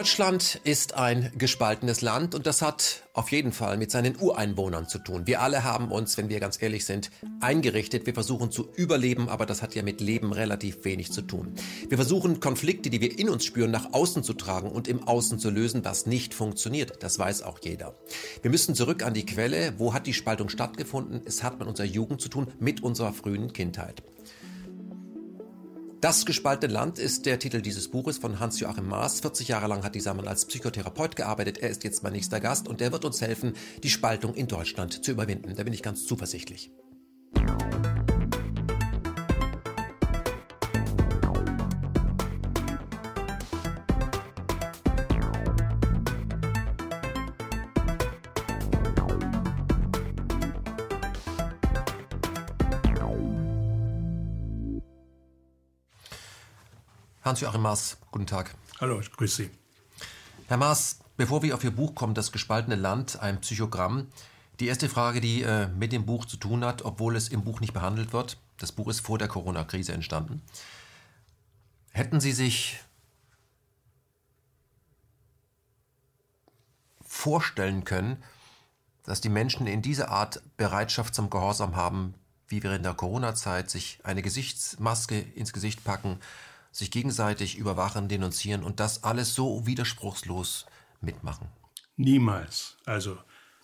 Deutschland ist ein gespaltenes Land und das hat auf jeden Fall mit seinen Ureinwohnern zu tun. Wir alle haben uns, wenn wir ganz ehrlich sind, eingerichtet. Wir versuchen zu überleben, aber das hat ja mit Leben relativ wenig zu tun. Wir versuchen Konflikte, die wir in uns spüren, nach außen zu tragen und im Außen zu lösen, was nicht funktioniert. Das weiß auch jeder. Wir müssen zurück an die Quelle. Wo hat die Spaltung stattgefunden? Es hat mit unserer Jugend zu tun, mit unserer frühen Kindheit. Das gespaltene Land ist der Titel dieses Buches von Hans-Joachim Maas. 40 Jahre lang hat dieser Mann als Psychotherapeut gearbeitet. Er ist jetzt mein nächster Gast und der wird uns helfen, die Spaltung in Deutschland zu überwinden. Da bin ich ganz zuversichtlich. Hans-Joachim Maas, guten Tag. Hallo, ich grüße Sie. Herr Maas, bevor wir auf Ihr Buch kommen, Das gespaltene Land, ein Psychogramm, die erste Frage, die äh, mit dem Buch zu tun hat, obwohl es im Buch nicht behandelt wird. Das Buch ist vor der Corona-Krise entstanden. Hätten Sie sich vorstellen können, dass die Menschen in dieser Art Bereitschaft zum Gehorsam haben, wie wir in der Corona-Zeit sich eine Gesichtsmaske ins Gesicht packen, sich gegenseitig überwachen, denunzieren und das alles so widerspruchslos mitmachen? Niemals. Also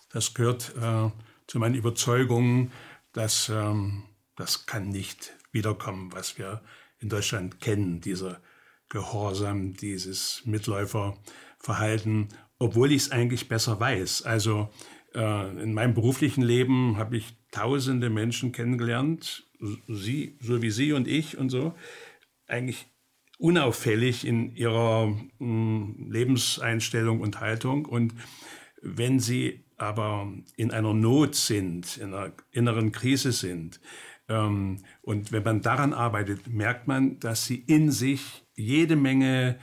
das gehört äh, zu meinen Überzeugungen, dass ähm, das kann nicht wiederkommen, was wir in Deutschland kennen, dieser Gehorsam, dieses Mitläuferverhalten, obwohl ich es eigentlich besser weiß. Also äh, in meinem beruflichen Leben habe ich tausende Menschen kennengelernt, Sie, so wie Sie und ich und so, eigentlich unauffällig in ihrer hm, Lebenseinstellung und Haltung. Und wenn sie aber in einer Not sind, in einer inneren Krise sind, ähm, und wenn man daran arbeitet, merkt man, dass sie in sich jede Menge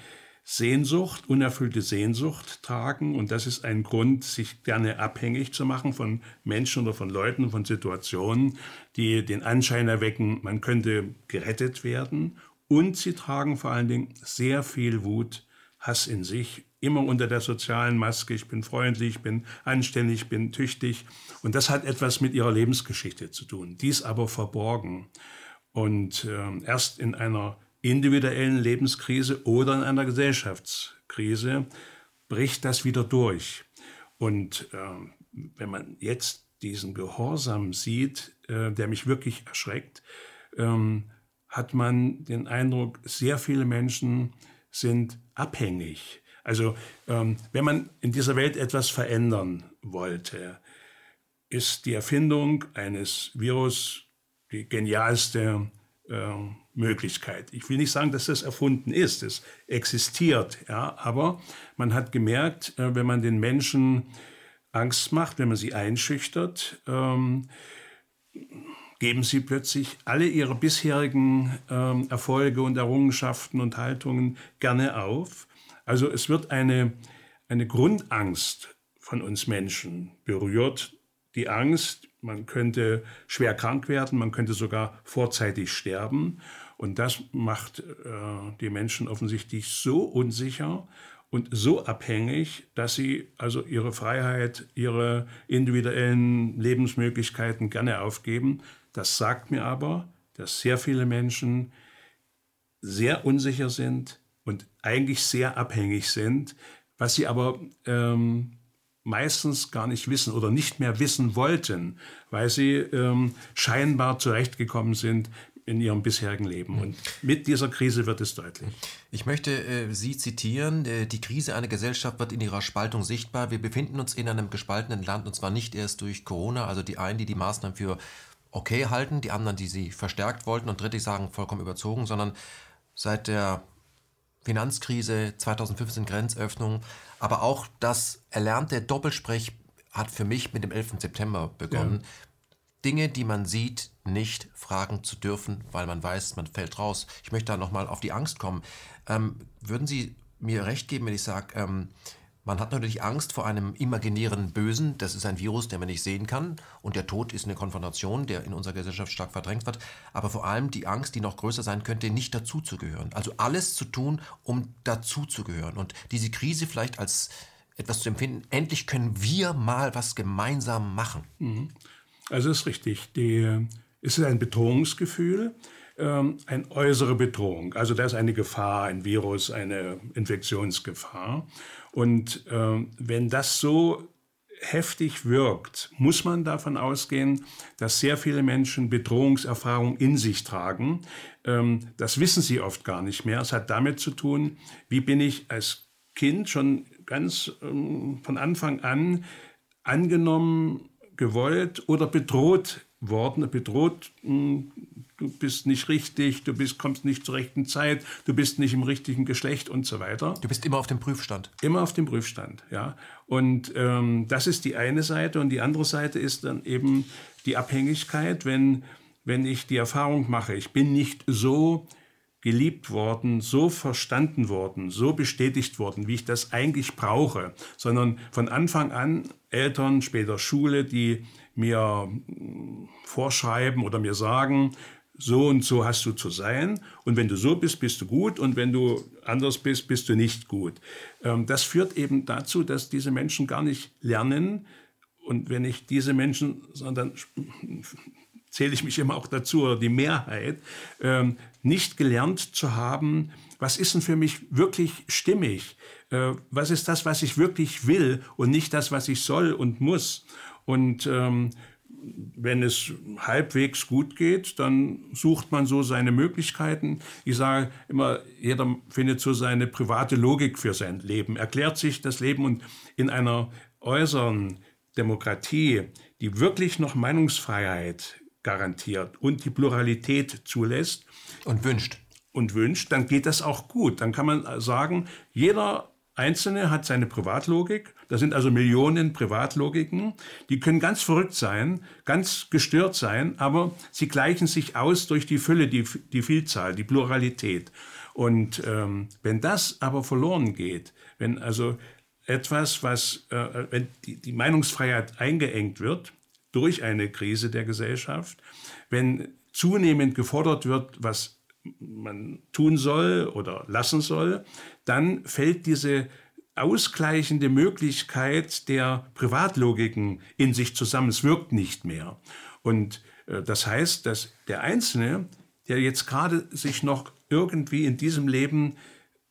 Sehnsucht, unerfüllte Sehnsucht tragen. Und das ist ein Grund, sich gerne abhängig zu machen von Menschen oder von Leuten, von Situationen, die den Anschein erwecken, man könnte gerettet werden und sie tragen vor allen Dingen sehr viel Wut, Hass in sich, immer unter der sozialen Maske. Ich bin freundlich, ich bin anständig, ich bin tüchtig. Und das hat etwas mit ihrer Lebensgeschichte zu tun. Dies aber verborgen. Und äh, erst in einer individuellen Lebenskrise oder in einer Gesellschaftskrise bricht das wieder durch. Und äh, wenn man jetzt diesen Gehorsam sieht, äh, der mich wirklich erschreckt, ähm, hat man den Eindruck, sehr viele Menschen sind abhängig. Also ähm, wenn man in dieser Welt etwas verändern wollte, ist die Erfindung eines Virus die genialste äh, Möglichkeit. Ich will nicht sagen, dass das erfunden ist, es existiert, ja, aber man hat gemerkt, äh, wenn man den Menschen Angst macht, wenn man sie einschüchtert, ähm, geben sie plötzlich alle ihre bisherigen ähm, Erfolge und Errungenschaften und Haltungen gerne auf. Also es wird eine, eine Grundangst von uns Menschen berührt. Die Angst, man könnte schwer krank werden, man könnte sogar vorzeitig sterben. Und das macht äh, die Menschen offensichtlich so unsicher und so abhängig, dass sie also ihre Freiheit, ihre individuellen Lebensmöglichkeiten gerne aufgeben. Das sagt mir aber, dass sehr viele Menschen sehr unsicher sind und eigentlich sehr abhängig sind, was sie aber ähm, meistens gar nicht wissen oder nicht mehr wissen wollten, weil sie ähm, scheinbar zurechtgekommen sind in ihrem bisherigen Leben. Und mit dieser Krise wird es deutlich. Ich möchte äh, Sie zitieren. Äh, die Krise einer Gesellschaft wird in ihrer Spaltung sichtbar. Wir befinden uns in einem gespaltenen Land und zwar nicht erst durch Corona. Also die einen, die die Maßnahmen für okay halten, die anderen, die sie verstärkt wollten und dritte sagen vollkommen überzogen, sondern seit der Finanzkrise 2015 Grenzöffnung, aber auch das erlernte Doppelsprech hat für mich mit dem 11. September begonnen. Ja. Dinge, die man sieht, nicht fragen zu dürfen, weil man weiß, man fällt raus. Ich möchte da nochmal auf die Angst kommen. Ähm, würden Sie mir recht geben, wenn ich sage, ähm, Man hat natürlich Angst vor einem imaginären Bösen. Das ist ein Virus, den man nicht sehen kann. Und der Tod ist eine Konfrontation, der in unserer Gesellschaft stark verdrängt wird. Aber vor allem die Angst, die noch größer sein könnte, nicht dazuzugehören. Also alles zu tun, um dazuzugehören. Und diese Krise vielleicht als etwas zu empfinden, endlich können wir mal was gemeinsam machen. Mhm. Also ist richtig. Die, es ist ein Bedrohungsgefühl ähm, eine äußere Bedrohung. Also da ist eine Gefahr, ein Virus, eine Infektionsgefahr. Und äh, wenn das so heftig wirkt, muss man davon ausgehen, dass sehr viele Menschen Bedrohungserfahrung in sich tragen. Ähm, das wissen sie oft gar nicht mehr. Es hat damit zu tun, wie bin ich als Kind schon ganz ähm, von Anfang an angenommen, gewollt oder bedroht worden, bedroht, hm, du bist nicht richtig, du bist, kommst nicht zur rechten Zeit, du bist nicht im richtigen Geschlecht und so weiter. Du bist immer auf dem Prüfstand. Immer auf dem Prüfstand, ja. Und ähm, das ist die eine Seite und die andere Seite ist dann eben die Abhängigkeit, wenn, wenn ich die Erfahrung mache, ich bin nicht so geliebt worden, so verstanden worden, so bestätigt worden, wie ich das eigentlich brauche, sondern von Anfang an Eltern, später Schule, die mir hm, vorschreiben oder mir sagen, so und so hast du zu sein. Und wenn du so bist, bist du gut. Und wenn du anders bist, bist du nicht gut. Ähm, das führt eben dazu, dass diese Menschen gar nicht lernen. Und wenn ich diese Menschen, sondern zähle ich mich immer auch dazu, oder die Mehrheit, ähm, nicht gelernt zu haben, was ist denn für mich wirklich stimmig? Äh, was ist das, was ich wirklich will und nicht das, was ich soll und muss? Und ähm, wenn es halbwegs gut geht, dann sucht man so seine Möglichkeiten. Ich sage immer, jeder findet so seine private Logik für sein Leben, erklärt sich das Leben und in einer äußeren Demokratie, die wirklich noch Meinungsfreiheit garantiert und die Pluralität zulässt. Und wünscht. Und wünscht, dann geht das auch gut. Dann kann man sagen, jeder Einzelne hat seine Privatlogik. Das sind also Millionen Privatlogiken. Die können ganz verrückt sein, ganz gestört sein, aber sie gleichen sich aus durch die Fülle, die, die Vielzahl, die Pluralität. Und ähm, wenn das aber verloren geht, wenn also etwas, was, äh, wenn die, die Meinungsfreiheit eingeengt wird durch eine Krise der Gesellschaft, wenn zunehmend gefordert wird, was man tun soll oder lassen soll, dann fällt diese ausgleichende Möglichkeit der Privatlogiken in sich zusammen. Es wirkt nicht mehr. Und äh, das heißt, dass der Einzelne, der jetzt gerade sich noch irgendwie in diesem Leben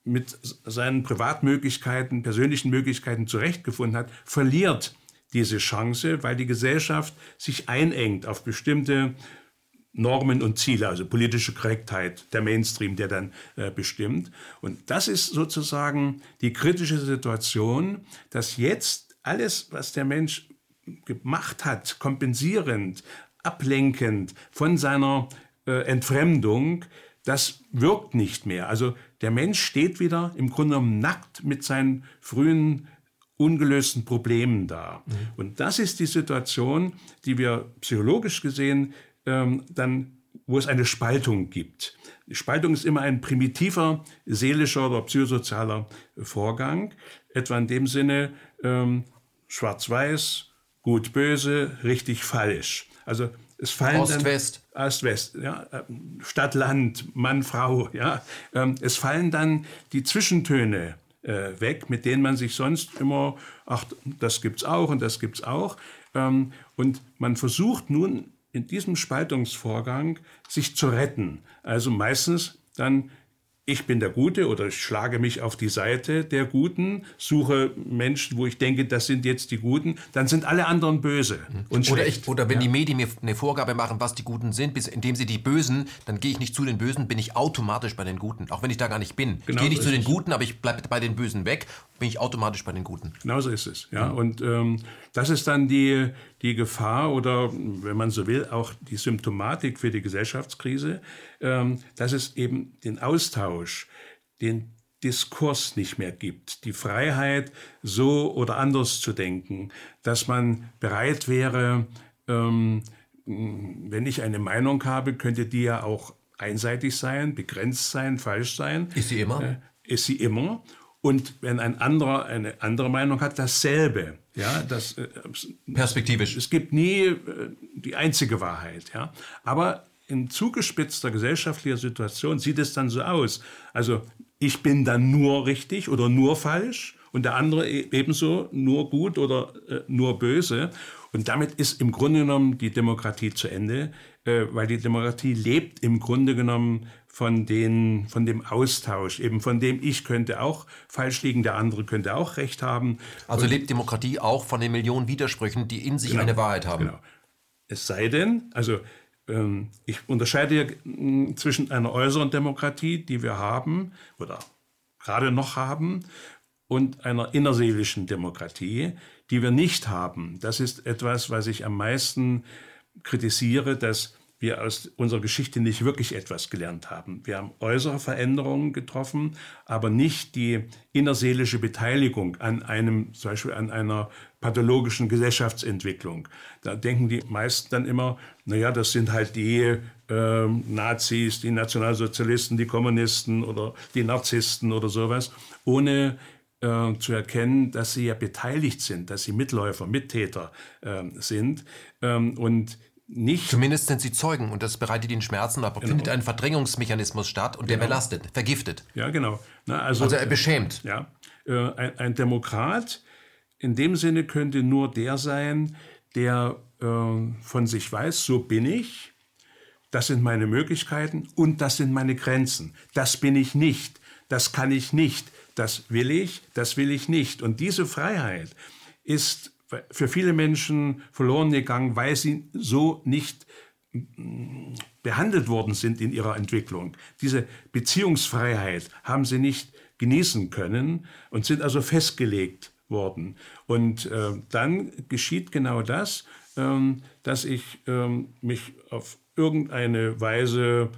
mit seinen Privatmöglichkeiten, persönlichen Möglichkeiten zurechtgefunden hat, verliert diese Chance, weil die Gesellschaft sich einengt auf bestimmte Normen und Ziele, also politische Korrektheit, der Mainstream, der dann äh, bestimmt. Und das ist sozusagen die kritische Situation, dass jetzt alles, was der Mensch gemacht hat, kompensierend, ablenkend von seiner äh, Entfremdung, das wirkt nicht mehr. Also der Mensch steht wieder im Grunde genommen nackt mit seinen frühen ungelösten Problemen da. Mhm. Und das ist die Situation, die wir psychologisch gesehen ähm, dann, wo es eine Spaltung gibt. Die Spaltung ist immer ein primitiver seelischer oder psychosozialer Vorgang, etwa in dem Sinne ähm, schwarz-weiß, gut-böse, richtig-falsch. Also es fallen Ost-West. Ost-West, ja, Stadt-Land, Mann-Frau, ja. Ähm, es fallen dann die Zwischentöne äh, weg, mit denen man sich sonst immer, ach, das gibt's auch und das gibt's auch. Ähm, und man versucht nun in diesem Spaltungsvorgang sich zu retten. Also meistens dann ich bin der Gute oder ich schlage mich auf die Seite der Guten, suche Menschen, wo ich denke, das sind jetzt die Guten, dann sind alle anderen böse und oder, ich, oder wenn ja. die Medien mir eine Vorgabe machen, was die Guten sind, bis, indem sie die Bösen, dann gehe ich nicht zu den Bösen, bin ich automatisch bei den Guten, auch wenn ich da gar nicht bin. Genau ich gehe nicht zu den Guten, aber ich bleibe bei den Bösen weg, bin ich automatisch bei den Guten. Genau so ist es. Ja. Und ähm, das ist dann die, die Gefahr oder, wenn man so will, auch die Symptomatik für die Gesellschaftskrise, dass es eben den Austausch, den Diskurs nicht mehr gibt, die Freiheit, so oder anders zu denken, dass man bereit wäre, ähm, wenn ich eine Meinung habe, könnte die ja auch einseitig sein, begrenzt sein, falsch sein. Ist sie immer? Äh, ist sie immer. und wenn ein anderer eine andere Meinung hat, dasselbe. Ja, das, äh, Perspektivisch. Es gibt nie äh, die einzige Wahrheit. Ja, aber in zugespitzter gesellschaftlicher Situation sieht es dann so aus. Also ich bin dann nur richtig oder nur falsch und der andere e-, ebenso nur gut oder äh, nur böse. Und damit ist im Grunde genommen die Demokratie zu Ende, äh, weil die Demokratie lebt im Grunde genommen von, den, von dem Austausch, eben von dem ich könnte auch falsch liegen, der andere könnte auch recht haben. Also Und, lebt Demokratie auch von den Millionen Widersprüchen, die in sich genau, eine Wahrheit haben. Genau. Es sei denn, also ich unterscheide hm, zwischen einer äußeren Demokratie, die wir haben oder gerade noch haben, und einer innerseelischen Demokratie, die wir nicht haben. Das ist etwas, was ich am meisten kritisiere, dass wir aus unserer Geschichte nicht wirklich etwas gelernt haben. Wir haben äußere Veränderungen getroffen, aber nicht die innerseelische Beteiligung an einem, zum Beispiel an einer pathologischen Gesellschaftsentwicklung. Da denken die meisten dann immer, naja, das sind halt die äh, Nazis, die Nationalsozialisten, die Kommunisten oder die Narzissten oder sowas, ohne äh, zu erkennen, dass sie ja beteiligt sind, dass sie Mitläufer, Mittäter äh, sind. Ähm, und nicht. Zumindest sind sie Zeugen und das bereitet ihnen Schmerzen, aber genau. findet ein Verdrängungsmechanismus statt und genau. der belastet, vergiftet. Ja, genau. Na, also, also er beschämt. Ja. Äh, ein, ein, Demokrat in dem Sinne könnte nur der sein, der äh, von sich weiß, so bin ich, das sind meine Möglichkeiten und das sind meine Grenzen. Das bin ich nicht, das kann ich nicht, das will ich, das will ich nicht. Und diese Freiheit ist für viele Menschen verloren gegangen, weil sie so nicht mm, behandelt worden sind in ihrer Entwicklung. Diese Beziehungsfreiheit haben sie nicht genießen können und sind also festgelegt worden. Und äh, dann geschieht genau das, ähm, dass ich ähm, mich auf irgendeine Weise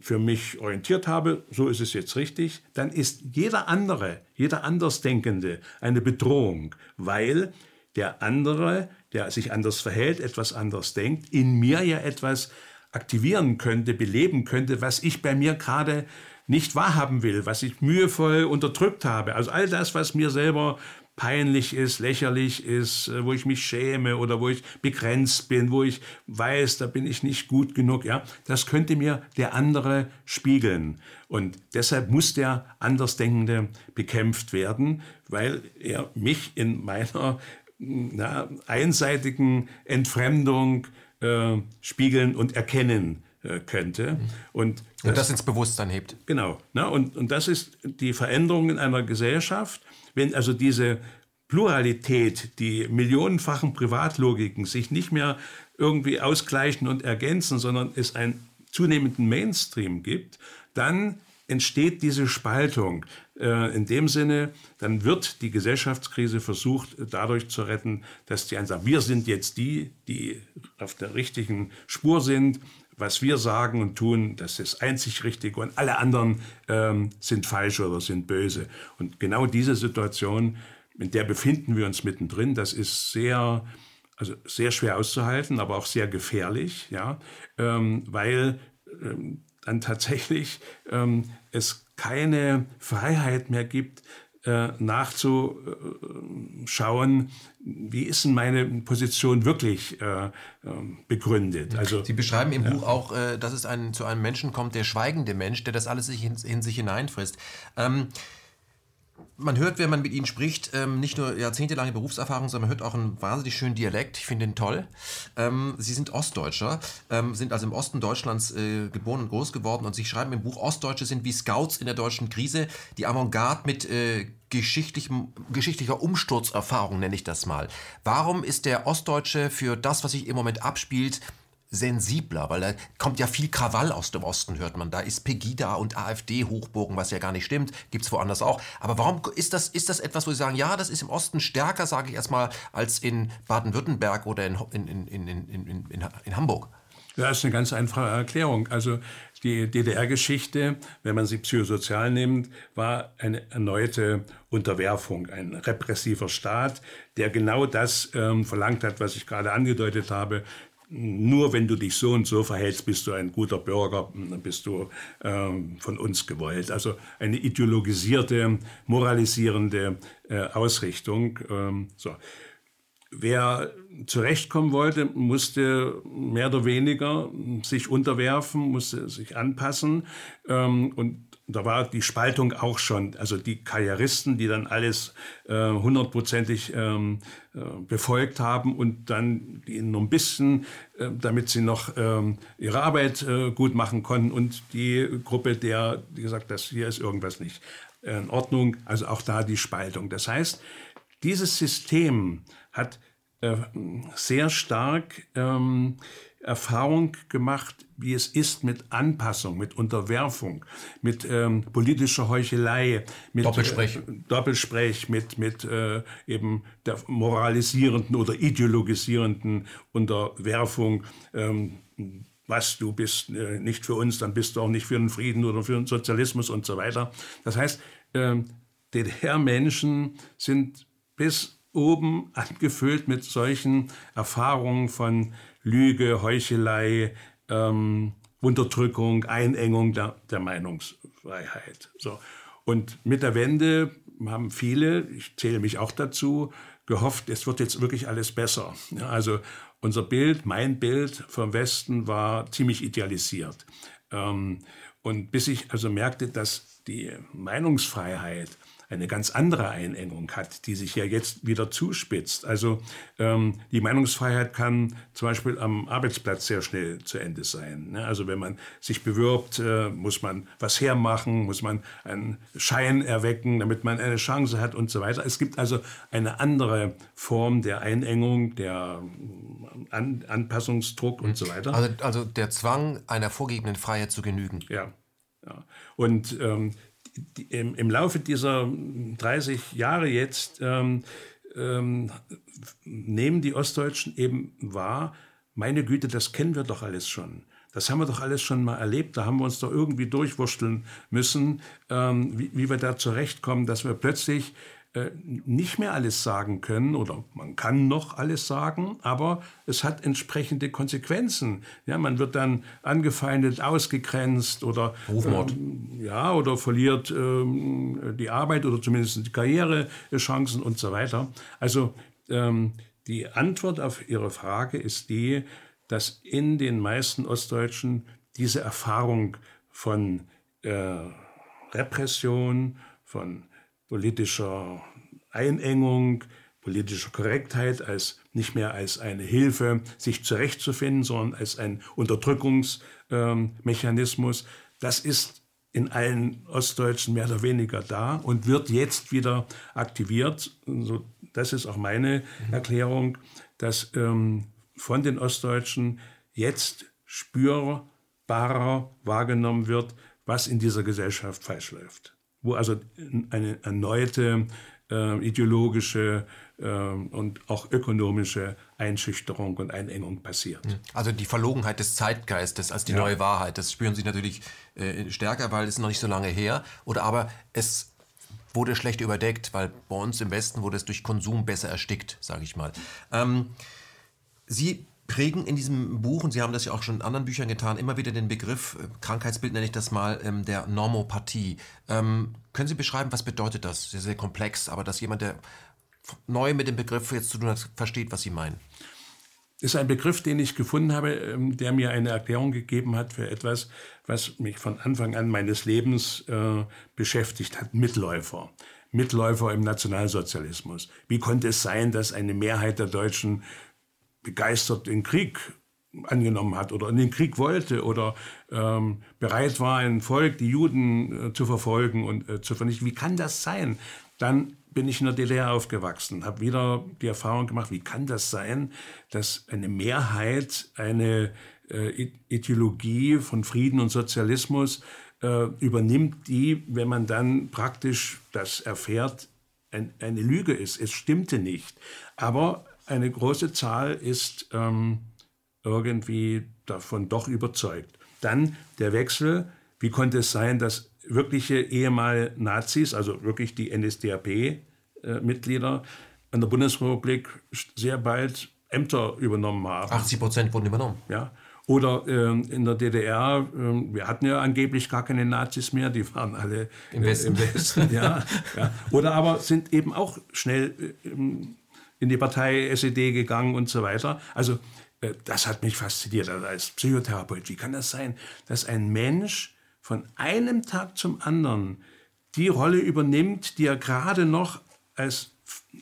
für mich orientiert habe, so ist es jetzt richtig, dann ist jeder andere, jeder Andersdenkende eine Bedrohung, weil der andere, der sich anders verhält, etwas anders denkt, in mir ja etwas aktivieren könnte, beleben könnte, was ich bei mir gerade nicht wahrhaben will, was ich mühevoll unterdrückt habe. Also all das, was mir selber peinlich ist, lächerlich ist, äh, wo ich mich schäme oder wo ich begrenzt bin, wo ich weiß, da bin ich nicht gut genug, ja, das könnte mir der andere spiegeln. Und deshalb muss der Andersdenkende bekämpft werden, weil er mich in meiner na, einseitigen Entfremdung äh, spiegeln und erkennen äh, könnte. Und das, und das, ins Bewusstsein hebt. Genau. Na, und, und das ist die Veränderung in einer Gesellschaft. Wenn also diese Pluralität, die millionenfachen Privatlogiken sich nicht mehr irgendwie ausgleichen und ergänzen, sondern es einen zunehmenden Mainstream gibt, dann entsteht diese Spaltung. Äh, in dem Sinne, dann wird die Gesellschaftskrise versucht dadurch zu retten, dass die einen sagen, wir sind jetzt die, die auf der richtigen Spur sind, was wir sagen und tun, das ist einzig richtig und alle anderen ähm, sind falsch oder sind böse. Und genau diese Situation, in der befinden wir uns mittendrin, das ist sehr, also sehr schwer auszuhalten, aber auch sehr gefährlich, ja, ähm, weil ähm, dann tatsächlich ähm, es keine Freiheit mehr gibt, äh, nachzuschauen, wie ist denn meine Position wirklich äh, ähm, begründet. Also, Sie beschreiben im ja. Buch auch, äh, dass es ein, zu einem Menschen kommt, der schweigende Mensch, der das alles in, in sich hineinfrisst. Ähm, man hört, wenn man mit ihnen spricht, ähm, nicht nur jahrzehntelange Berufserfahrung, sondern man hört auch einen wahnsinnig schönen Dialekt. Ich finde ihn toll. Ähm, sie sind Ostdeutscher, ähm, sind also im Osten Deutschlands äh, geboren und groß geworden und sie schreiben im Buch, Ostdeutsche sind wie Scouts in der deutschen Krise, die Avantgarde mit äh, geschichtlicher Umsturzerfahrung, nenne ich das mal. Warum ist der Ostdeutsche für das, was sich im Moment abspielt, sensibler, weil da kommt ja viel Krawall aus dem Osten, hört man. Da ist Pegida und AfD-Hochburgen, was ja gar nicht stimmt, gibt es woanders auch. Aber warum ist das, ist das etwas, wo Sie sagen, ja, das ist im Osten stärker, sage ich erstmal, als in Baden-Württemberg oder in, in, in, in, in Hamburg? Ja, das ist eine ganz einfache Erklärung. Also die DDR-Geschichte, wenn man sie psychosozial nimmt, war eine erneute Unterwerfung, ein repressiver Staat, der genau das ähm, verlangt hat, was ich gerade angedeutet habe, nur wenn du dich so und so verhältst, bist du ein guter Bürger, bist du ähm, von uns gewollt. Also eine ideologisierte, moralisierende äh, Ausrichtung. Ähm, so. Wer zurechtkommen wollte, musste mehr oder weniger sich unterwerfen, musste sich anpassen. Ähm, und da war die Spaltung auch schon, also die Karrieristen, die dann alles äh, hundertprozentig ähm, äh, befolgt haben und dann die nur ein bisschen, äh, damit sie noch ähm, ihre Arbeit äh, gut machen konnten und die Gruppe, der die gesagt, das hier ist irgendwas nicht in Ordnung, also auch da die Spaltung. Das heißt, dieses System hat äh, sehr stark ähm, Erfahrung gemacht, wie es ist mit Anpassung, mit Unterwerfung, mit ähm, politischer Heuchelei, mit Doppelsprech, äh, Doppelsprech mit, mit äh, eben der moralisierenden oder ideologisierenden Unterwerfung. Ähm, was du bist äh, nicht für uns, dann bist du auch nicht für den Frieden oder für den Sozialismus und so weiter. Das heißt, ähm, DDR-Menschen sind bis oben angefüllt mit solchen Erfahrungen von Lüge, Heuchelei, ähm, Unterdrückung, Einengung der, der Meinungsfreiheit. So. Und mit der Wende haben viele, ich zähle mich auch dazu, gehofft, es wird jetzt wirklich alles besser. Ja, also unser Bild, mein Bild vom Westen war ziemlich idealisiert. Ähm, und bis ich also merkte, dass die Meinungsfreiheit eine ganz andere Einengung hat, die sich ja jetzt wieder zuspitzt. Also ähm, die Meinungsfreiheit kann zum Beispiel am Arbeitsplatz sehr schnell zu Ende sein. Ne? Also wenn man sich bewirbt, äh, muss man was hermachen, muss man einen Schein erwecken, damit man eine Chance hat und so weiter. Es gibt also eine andere Form der Einengung, der An Anpassungsdruck und so weiter. Also, also der Zwang einer vorgegebenen Freiheit zu genügen. Ja. ja. Und ähm, im, im Laufe dieser 30 Jahre jetzt ähm, ähm, nehmen die Ostdeutschen eben wahr, meine Güte, das kennen wir doch alles schon. Das haben wir doch alles schon mal erlebt. Da haben wir uns doch irgendwie durchwursteln müssen, ähm, wie, wie wir da zurechtkommen, dass wir plötzlich nicht mehr alles sagen können oder man kann noch alles sagen, aber es hat entsprechende Konsequenzen. Ja, man wird dann angefeindet, ausgegrenzt oder Rufmord. Ähm, ja, oder verliert ähm, die Arbeit oder zumindest die Karrierechancen und so weiter. Also ähm, die Antwort auf Ihre Frage ist die, dass in den meisten Ostdeutschen diese Erfahrung von äh, Repression, von politischer Einengung, politischer Korrektheit als nicht mehr als eine Hilfe, sich zurechtzufinden, sondern als ein Unterdrückungsmechanismus. Ähm, das ist in allen Ostdeutschen mehr oder weniger da und wird jetzt wieder aktiviert. So, das ist auch meine mhm. Erklärung, dass ähm, von den Ostdeutschen jetzt spürbarer wahrgenommen wird, was in dieser Gesellschaft falsch läuft wo also eine erneute äh, ideologische äh, und auch ökonomische Einschüchterung und Einengung passiert. Hm. Also die Verlogenheit des Zeitgeistes als die ja. neue Wahrheit, das spüren Sie natürlich äh, stärker, weil es noch nicht so lange her. Oder aber es wurde schlecht überdeckt, weil bei uns im Westen wurde es durch Konsum besser erstickt, sage ich mal. Ähm, Sie prägen in diesem Buch, und Sie haben das ja auch schon in anderen Büchern getan, immer wieder den Begriff, äh, Krankheitsbild nenne ich das mal, ähm, der Normopathie. Ähm, können Sie beschreiben, was bedeutet das? Sehr, sehr komplex, aber dass jemand, der neu mit dem Begriff jetzt zu tun hat, versteht, was Sie meinen. Ist ein Begriff, den ich gefunden habe, ähm, der mir eine Erklärung gegeben hat für etwas, was mich von Anfang an meines Lebens äh, beschäftigt hat, Mitläufer. Mitläufer im Nationalsozialismus. Wie konnte es sein, dass eine Mehrheit der Deutschen begeistert den Krieg angenommen hat oder in den Krieg wollte oder ähm, bereit war, ein Volk, die Juden äh, zu verfolgen und äh, zu vernichten. Wie kann das sein? Dann bin ich in der DDR aufgewachsen, habe wieder die Erfahrung gemacht, wie kann das sein, dass eine Mehrheit eine äh, Ideologie von Frieden und Sozialismus äh, übernimmt, die, wenn man dann praktisch das erfährt, ein, eine Lüge ist. Es stimmte nicht. Aber eine große Zahl ist ähm, irgendwie davon doch überzeugt. Dann der Wechsel. Wie konnte es sein, dass wirkliche ehemal Nazis, also wirklich die NSDAP-Mitglieder äh, an der Bundesrepublik sehr bald Ämter übernommen haben. 80 Prozent wurden übernommen. Ja. Oder ähm, in der DDR, ähm, wir hatten ja angeblich gar keine Nazis mehr, die waren alle Im Westen. Äh, im Westen ja, ja. Oder aber sind eben auch schnell äh, in die Partei SED gegangen und so weiter. Also äh, das hat mich fasziniert also als Psychotherapeut. Wie kann das sein, dass ein Mensch von einem Tag zum anderen die Rolle übernimmt, die er gerade noch als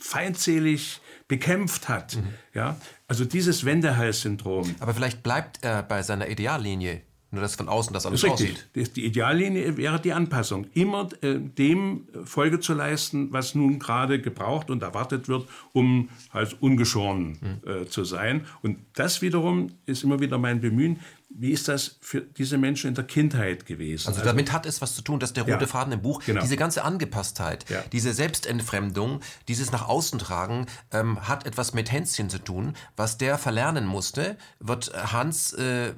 feindselig bekämpft hat. Mhm. Ja? Also dieses Wendehals-Syndrom. Aber vielleicht bleibt er bei seiner Ideallinie. Nur dass von außen das alles das aussieht. Die Ideallinie wäre die Anpassung. Immer äh, dem Folge zu leisten, was nun gerade gebraucht und erwartet wird, um halt ungeschoren mhm. äh, zu sein. Und das wiederum ist immer wieder mein Bemühen, wie ist das für diese Menschen in der Kindheit gewesen? Also, also damit hat es was zu tun, dass der rote ja, Faden im Buch, genau. diese ganze Angepasstheit, ja. diese Selbstentfremdung, dieses nach außen tragen, ähm, hat etwas mit Hänschen zu tun. Was der verlernen musste, wird Hans äh,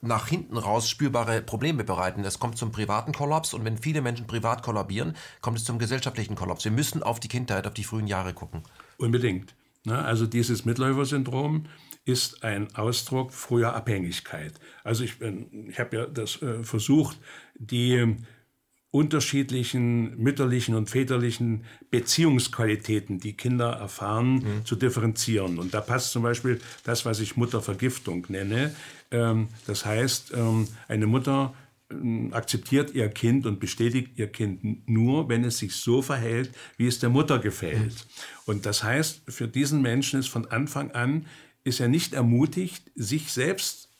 nach hinten raus spürbare Probleme bereiten. Es kommt zum privaten Kollaps und wenn viele Menschen privat kollabieren, kommt es zum gesellschaftlichen Kollaps. Wir müssen auf die Kindheit, auf die frühen Jahre gucken. Unbedingt. Also dieses Mitläufersyndrom, ist ein Ausdruck früher Abhängigkeit. Also ich, ich habe ja das äh, versucht, die unterschiedlichen mütterlichen und väterlichen Beziehungsqualitäten, die Kinder erfahren, mhm. zu differenzieren. Und da passt zum Beispiel das, was ich Muttervergiftung nenne. Ähm, das heißt, ähm, eine Mutter ähm, akzeptiert ihr Kind und bestätigt ihr Kind nur, wenn es sich so verhält, wie es der Mutter gefällt. Mhm. Und das heißt, für diesen Menschen ist von Anfang an ist er nicht ermutigt, sich selbst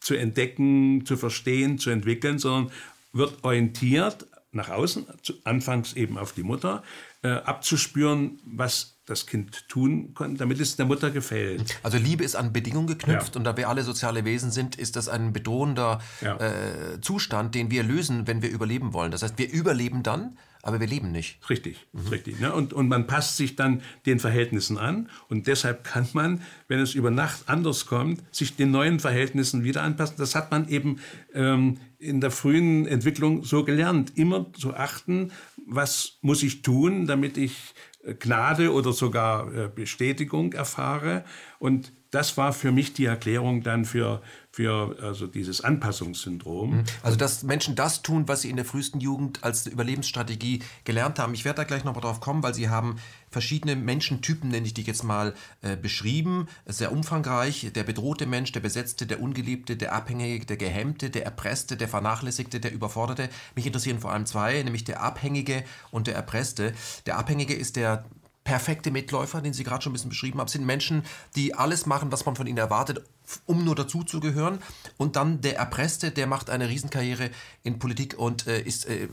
zu entdecken, zu verstehen, zu entwickeln, sondern wird orientiert nach außen, anfangs eben auf die Mutter, äh, abzuspüren, was das Kind tun kann, damit es der Mutter gefällt. Also Liebe ist an Bedingungen geknüpft ja. und da wir alle soziale Wesen sind, ist das ein bedrohender ja. äh, Zustand, den wir lösen, wenn wir überleben wollen. Das heißt, wir überleben dann, aber wir leben nicht. Richtig, mhm. richtig. Ne? Und, und man passt sich dann den Verhältnissen an und deshalb kann man, wenn es über Nacht anders kommt, sich den neuen Verhältnissen wieder anpassen. Das hat man eben ähm, in der frühen Entwicklung so gelernt, immer zu achten, was muss ich tun, damit ich äh, Gnade oder sogar äh, Bestätigung erfahre. Und das war für mich die Erklärung dann für, für also dieses Anpassungssyndrom. Mhm. Also dass Menschen das tun, was sie in der frühesten Jugend als Überlebensstrategie gelernt haben. Ich werde da gleich noch mal drauf kommen, weil sie haben verschiedene Menschentypen, nenne ich die jetzt mal, äh, beschrieben. Sehr umfangreich. Der bedrohte Mensch, der Besetzte, der Ungeliebte, der Abhängige, der Gehemmte, der Erpresste, der Vernachlässigte, der Überforderte. Mich interessieren vor allem zwei, nämlich der Abhängige und der Erpresste. Der Abhängige ist der perfekte Mitläufer, den Sie gerade schon ein bisschen beschrieben haben, sind Menschen, die alles machen, was man von ihnen erwartet, um nur dazuzugehören. Und dann der Erpresste, der macht eine Riesenkarriere in Politik und äh, ist äh,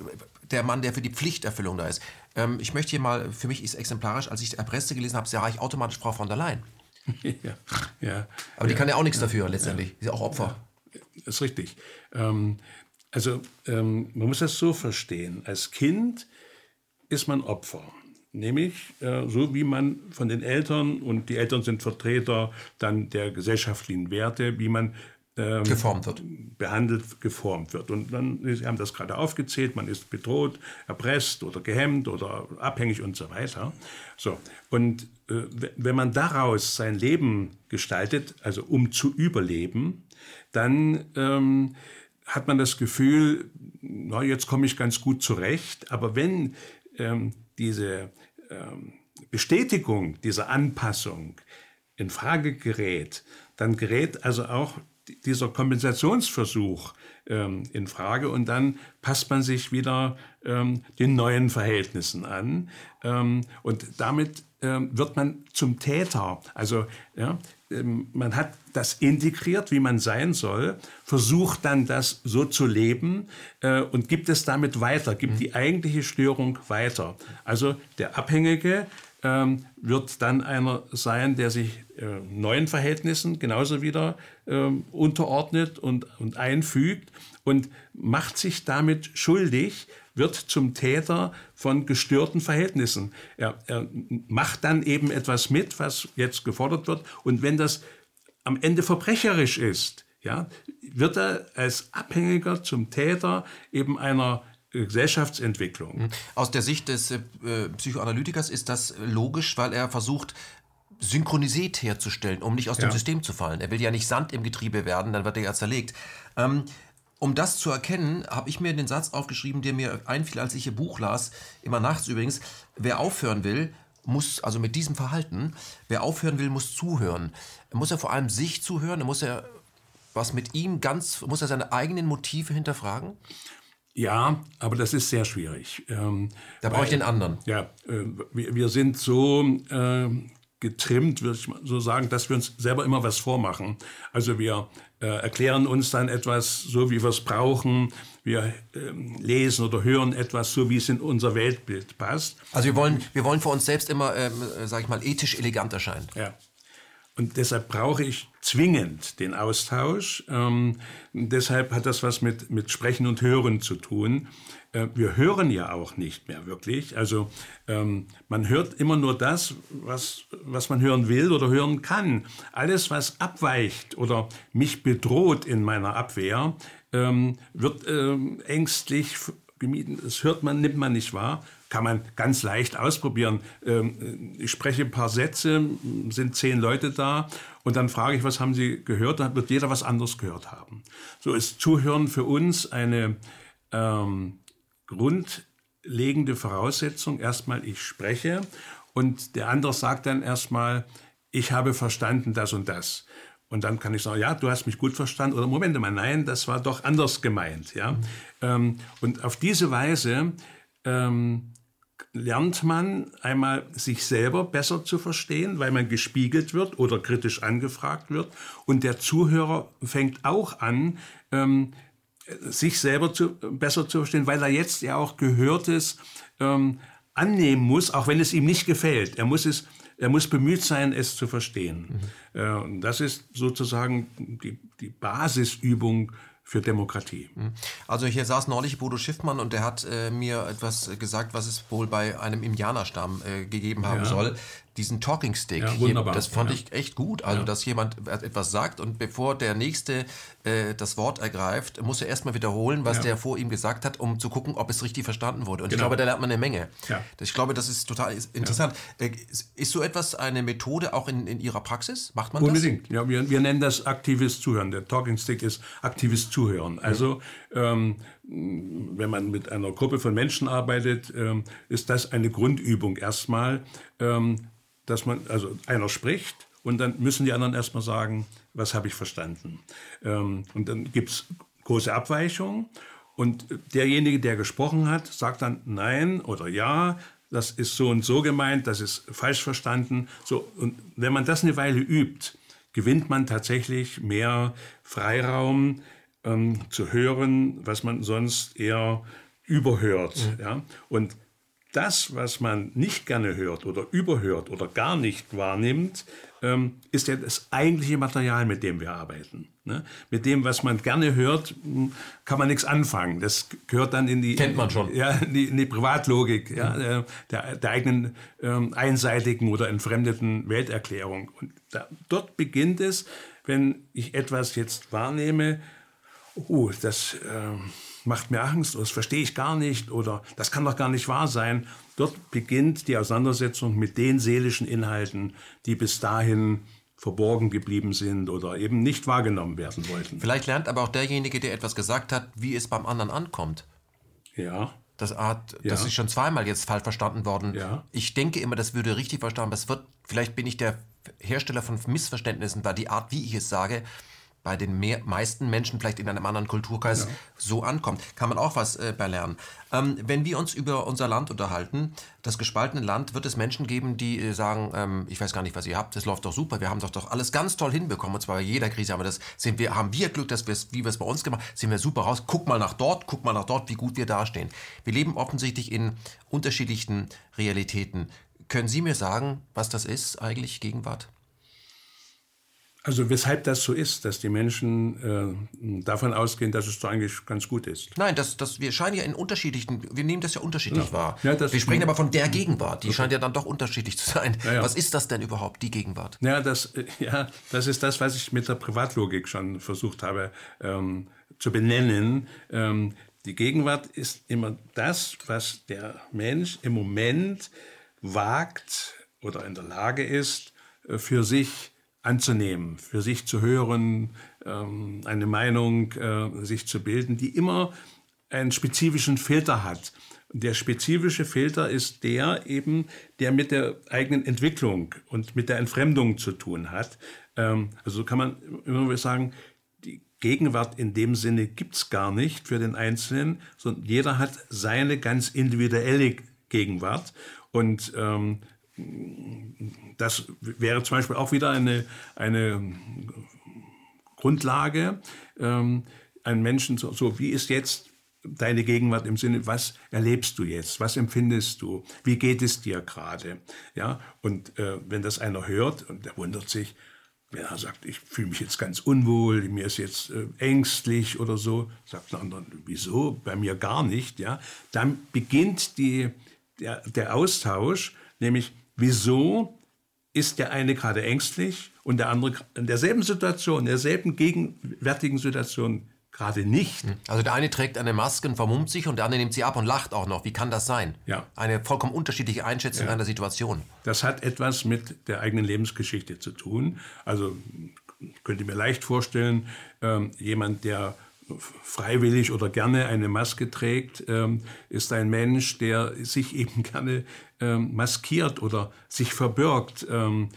der Mann, der für die Pflichterfüllung da ist. Ähm, ich möchte hier mal, für mich ist exemplarisch, als ich Erpresste gelesen habe, sah ich automatisch Frau von der Leyen. ja, ja. Aber die kann ja auch nichts dafür letztendlich. Sie ist auch Opfer. Ja, ist richtig. Ähm, also ähm, man muss das so verstehen. Als Kind ist man Opfer. Nämlich äh, so, wie man von den Eltern, und die Eltern sind Vertreter dann der gesellschaftlichen Werte, wie man ähm, geformt wird. behandelt, geformt wird. Und dann, Sie haben das gerade aufgezählt, man ist bedroht, erpresst oder gehemmt oder abhängig und so weiter. So, und äh, wenn man daraus sein Leben gestaltet, also um zu überleben, dann ähm, hat man das Gefühl, na, jetzt komme ich ganz gut zurecht. Aber wenn ähm, diese ähm, Bestätigung dieser Anpassung in Frage gerät, dann gerät also auch dieser Kompensationsversuch ähm, in Frage und dann passt man sich wieder ähm, den neuen Verhältnissen an ähm, und damit ähm, wird man zum Täter. Also ja, man hat das integriert, wie man sein soll, versucht dann das so zu leben äh, und gibt es damit weiter, gibt mhm. die eigentliche Störung weiter. Also der Abhängige ähm, wird dann einer sein, der sich äh, neuen Verhältnissen genauso wieder äh, unterordnet und, und einfügt und macht sich damit schuldig, wird zum Täter von gestörten Verhältnissen. Er, er macht dann eben etwas mit, was jetzt gefordert wird. Und wenn das am Ende verbrecherisch ist, ja, wird er als Abhängiger zum Täter eben einer Gesellschaftsentwicklung. Aus der Sicht des äh, Psychoanalytikers ist das logisch, weil er versucht, Synchronisität herzustellen, um nicht aus dem System zu fallen. Er will ja nicht Sand im Getriebe werden, dann wird er ja zerlegt. Ähm, um das zu erkennen, habe ich mir den Satz aufgeschrieben, der mir einfiel, als ich ihr Buch las, immer nachts übrigens. Wer aufhören will, muss, also mit diesem Verhalten, wer aufhören will, muss zuhören. Muss er vor allem sich zuhören? Muss er was mit ihm ganz, muss er seine eigenen Motive hinterfragen? Ja, aber das ist sehr schwierig. Ähm, da brauche ich den anderen. Ja, äh, wir, wir, sind so äh, getrimmt, würde ich so sagen, dass wir uns selber immer was vormachen. Also wir äh, erklären uns dann etwas so, wie wir es brauchen. Wir äh, lesen oder hören etwas so, wie es in unser Weltbild passt. Also wir wollen, wir wollen für uns selbst immer, ähm, sage ich mal, ethisch elegant erscheinen. Ja. Und deshalb brauche ich zwingend den Austausch. Ähm, deshalb hat das was mit, mit Sprechen und Hören zu tun. Äh, wir hören ja auch nicht mehr wirklich. Also ähm, man hört immer nur das, was, was man hören will oder hören kann. Alles, was abweicht oder mich bedroht in meiner Abwehr, ähm, wird ähm, ängstlich gemieden. Das hört man, nimmt man nicht wahr. Kann man ganz leicht ausprobieren. Ähm, ich spreche ein paar Sätze, sind zehn Leute da und dann frage ich, was haben Sie gehört? Dann wird jeder was anderes gehört haben. So ist Zuhören für uns eine ähm, grundlegende Voraussetzung. Erstmal, ich spreche und der andere sagt dann erstmal, ich habe verstanden das und das. Und dann kann ich sagen, ja, du hast mich gut verstanden. Oder Moment mal, nein, das war doch anders gemeint. Ja? Mhm. Und auf diese Weise ähm, lernt man einmal sich selber besser zu verstehen, weil man gespiegelt wird oder kritisch angefragt wird. Und der Zuhörer fängt auch an, ähm, sich selber zu, besser zu verstehen, weil er jetzt ja auch Gehörtes ähm, annehmen muss, auch wenn es ihm nicht gefällt. Er muss es er muss bemüht sein, es zu verstehen. Mhm. Äh, und das ist sozusagen die, die Basisübung für Demokratie. Mhm. Also hier saß neulich Bodo Schiffmann und der hat äh, mir etwas gesagt, was es wohl bei einem Indianerstamm äh, gegeben haben ja. soll diesen Talking Stick. Ja, wunderbar. Das fand ja. ich echt gut. Also, ja. dass jemand etwas sagt und bevor der Nächste äh, das Wort ergreift, muss er erstmal wiederholen, was der vor ihm gesagt hat, um zu gucken, ob es richtig verstanden wurde. Und genau. ich glaube, da lernt man eine Menge. Ich glaube, das ist total interessant. Äh, ist so etwas eine Methode auch in, in Ihrer Praxis? Macht man Unbedingt. das? Unbedingt. Ja, wir, wir nennen das aktives Zuhören. Der Talking Stick ist aktives Zuhören. Also, ähm, wenn man mit einer Gruppe von Menschen arbeitet, ähm, ist das eine Grundübung erstmal, ähm, dass man, also einer spricht und dann müssen die anderen erstmal sagen, was habe ich verstanden. Ähm, und dann gibt es große Abweichungen und derjenige, der gesprochen hat, sagt dann nein oder ja, das ist so und so gemeint, das ist falsch verstanden. So, und wenn man das eine Weile übt, gewinnt man tatsächlich mehr Freiraum ähm, zu hören, was man sonst eher überhört. Mhm. Ja? Und das, was man nicht gerne hört oder überhört oder gar nicht wahrnimmt, ähm, ist ja das eigentliche Material, mit dem wir arbeiten. Ne? Mit dem, was man gerne hört, hm, kann man nichts anfangen. Das gehört dann in die, Kennt man schon. Ja, in die, in die Privatlogik ja, mhm. der, der, eigenen ähm, einseitigen oder entfremdeten Welterklärung. Und da, dort beginnt es, wenn ich etwas jetzt wahrnehme, oh, das... Äh, macht mir Angst oder das verstehe ich gar nicht oder das kann doch gar nicht wahr sein. Dort beginnt die Auseinandersetzung mit den seelischen Inhalten, die bis dahin verborgen geblieben sind oder eben nicht wahrgenommen werden wollten. Vielleicht lernt aber auch derjenige, der etwas gesagt hat, wie es beim anderen ankommt. Ja. Das, Art, ja. das ist schon zweimal jetzt falsch verstanden worden. Ja. Ich denke immer, das würde richtig verstanden. Das wird, vielleicht bin ich der Hersteller von Missverständnissen, weil die Art, wie ich es sage, bei den mehr, meisten Menschen vielleicht in einem anderen Kulturkreis ja. so ankommt. Kann man auch was äh, bei lernen. Ähm, wenn wir uns über unser Land unterhalten, das gespaltene Land, wird es Menschen geben, die äh, sagen, ähm, ich weiß gar nicht, was ihr habt, das läuft doch super, wir haben doch doch alles ganz toll hinbekommen. Und zwar bei jeder Krise haben wir das, sind wir, haben wir Glück, dass wir es, wie wir es bei uns gemacht haben, sind wir super raus. Guck mal nach dort, guck mal nach dort, wie gut wir dastehen. Wir leben offensichtlich in unterschiedlichen Realitäten. Können Sie mir sagen, was das ist eigentlich, Gegenwart? Also weshalb das so ist, dass die Menschen äh, davon ausgehen, dass es doch eigentlich ganz gut ist. Nein, das, das, wir scheinen ja in unterschiedlichen, wir nehmen das ja unterschiedlich ja. wahr. Ja, wir sprechen aber von der Gegenwart, die okay. scheint ja dann doch unterschiedlich zu sein. Ja, was ist das denn überhaupt, die Gegenwart? Ja das, äh, ja, das ist das, was ich mit der Privatlogik schon versucht habe ähm, zu benennen. Ähm, die Gegenwart ist immer das, was der Mensch im Moment wagt oder in der Lage ist, äh, für sich anzunehmen, für sich zu hören, ähm, eine Meinung äh, sich zu bilden, die immer einen spezifischen Filter hat. Der spezifische Filter ist der eben, der mit der eigenen Entwicklung und mit der Entfremdung zu tun hat. Ähm, also kann man immer sagen, die Gegenwart in dem Sinne gibt es gar nicht für den Einzelnen, sondern jeder hat seine ganz individuelle Gegenwart. Und ähm, das wäre zum Beispiel auch wieder eine, eine Grundlage, ähm, einen Menschen so, so, wie ist jetzt deine Gegenwart im Sinne, was erlebst du jetzt, was empfindest du, wie geht es dir gerade, ja, und äh, wenn das einer hört und der wundert sich, wenn er sagt, ich fühle mich jetzt ganz unwohl, mir ist jetzt äh, ängstlich oder so, sagt der andere, wieso, bei mir gar nicht, ja, dann beginnt die, der, der Austausch, nämlich wieso ist der eine gerade ängstlich und der andere in derselben Situation, in derselben gegenwärtigen Situation gerade nicht. Hm. Also der eine trägt eine Maske und vermummt sich und der andere nimmt sie ab und lacht auch noch. Wie kann das sein? Ja. Eine vollkommen unterschiedliche Einschätzung ja. einer Situation. Das hat etwas mit der eigenen Lebensgeschichte zu tun. Also könnte mir leicht vorstellen, ähm, jemand, der freiwillig oder gerne eine Maske trägt, ähm, ist ein Mensch, der sich eben gerne ähm, maskiert oder sich verbirgt, ähm,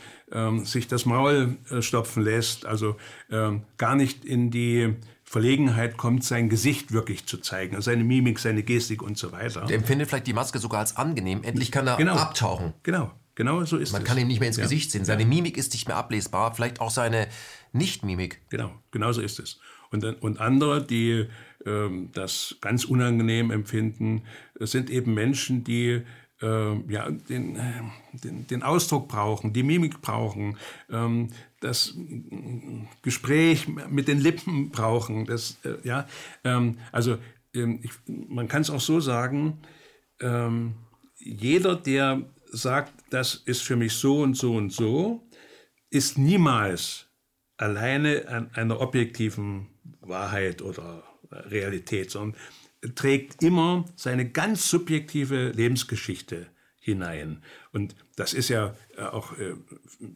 sich das Maul äh, stopfen lässt, also gar nicht in die Verlegenheit kommt, sein Gesicht wirklich zu zeigen, also seine Mimik, seine Gestik und so weiter. Der empfindet vielleicht die Maske sogar als angenehm. Endlich kann er genau. abtauchen. Genau, genau so ist Man es. kann ihm nicht mehr ins ja. Gesicht sehen. Seine. Mimik ist nicht mehr ablesbar, vielleicht auch seine Nicht-Mimik. Genau, genau so ist es. Und, und andere, die ähm, das ganz unangenehm empfinden, sind eben Menschen, die äh, ja, den, den, den, Ausdruck brauchen, die Mimik brauchen, ähm, das Gespräch mit den Lippen brauchen. Das, äh, ja, ähm, also ähm, ich, man kann es auch so sagen, ähm, jeder, der sagt, das ist für mich so und so und so, ist niemals alleine an einer objektiven Wahrheit oder Realität, sondern trägt immer seine ganz subjektive Lebensgeschichte hinein. Und das ist ja äh, auch äh,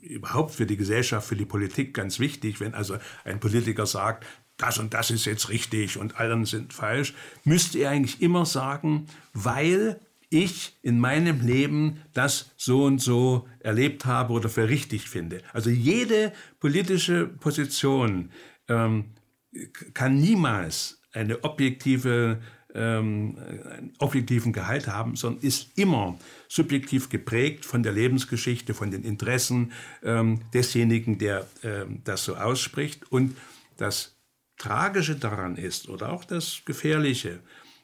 überhaupt für die Gesellschaft, für die Politik ganz wichtig, wenn also ein Politiker sagt, das und das ist jetzt richtig und allen sind falsch, müsste er eigentlich immer sagen, weil ich in meinem Leben das so und so erlebt habe oder für richtig finde. Also jede politische Position ähm, kann niemals eine objektive, ähm, einen objektiven Gehalt haben, sondern ist immer subjektiv geprägt von der Lebensgeschichte, von den Interessen ähm, desjenigen, der ähm, das so ausspricht. Und das Tragische daran ist, oder auch das Gefährliche,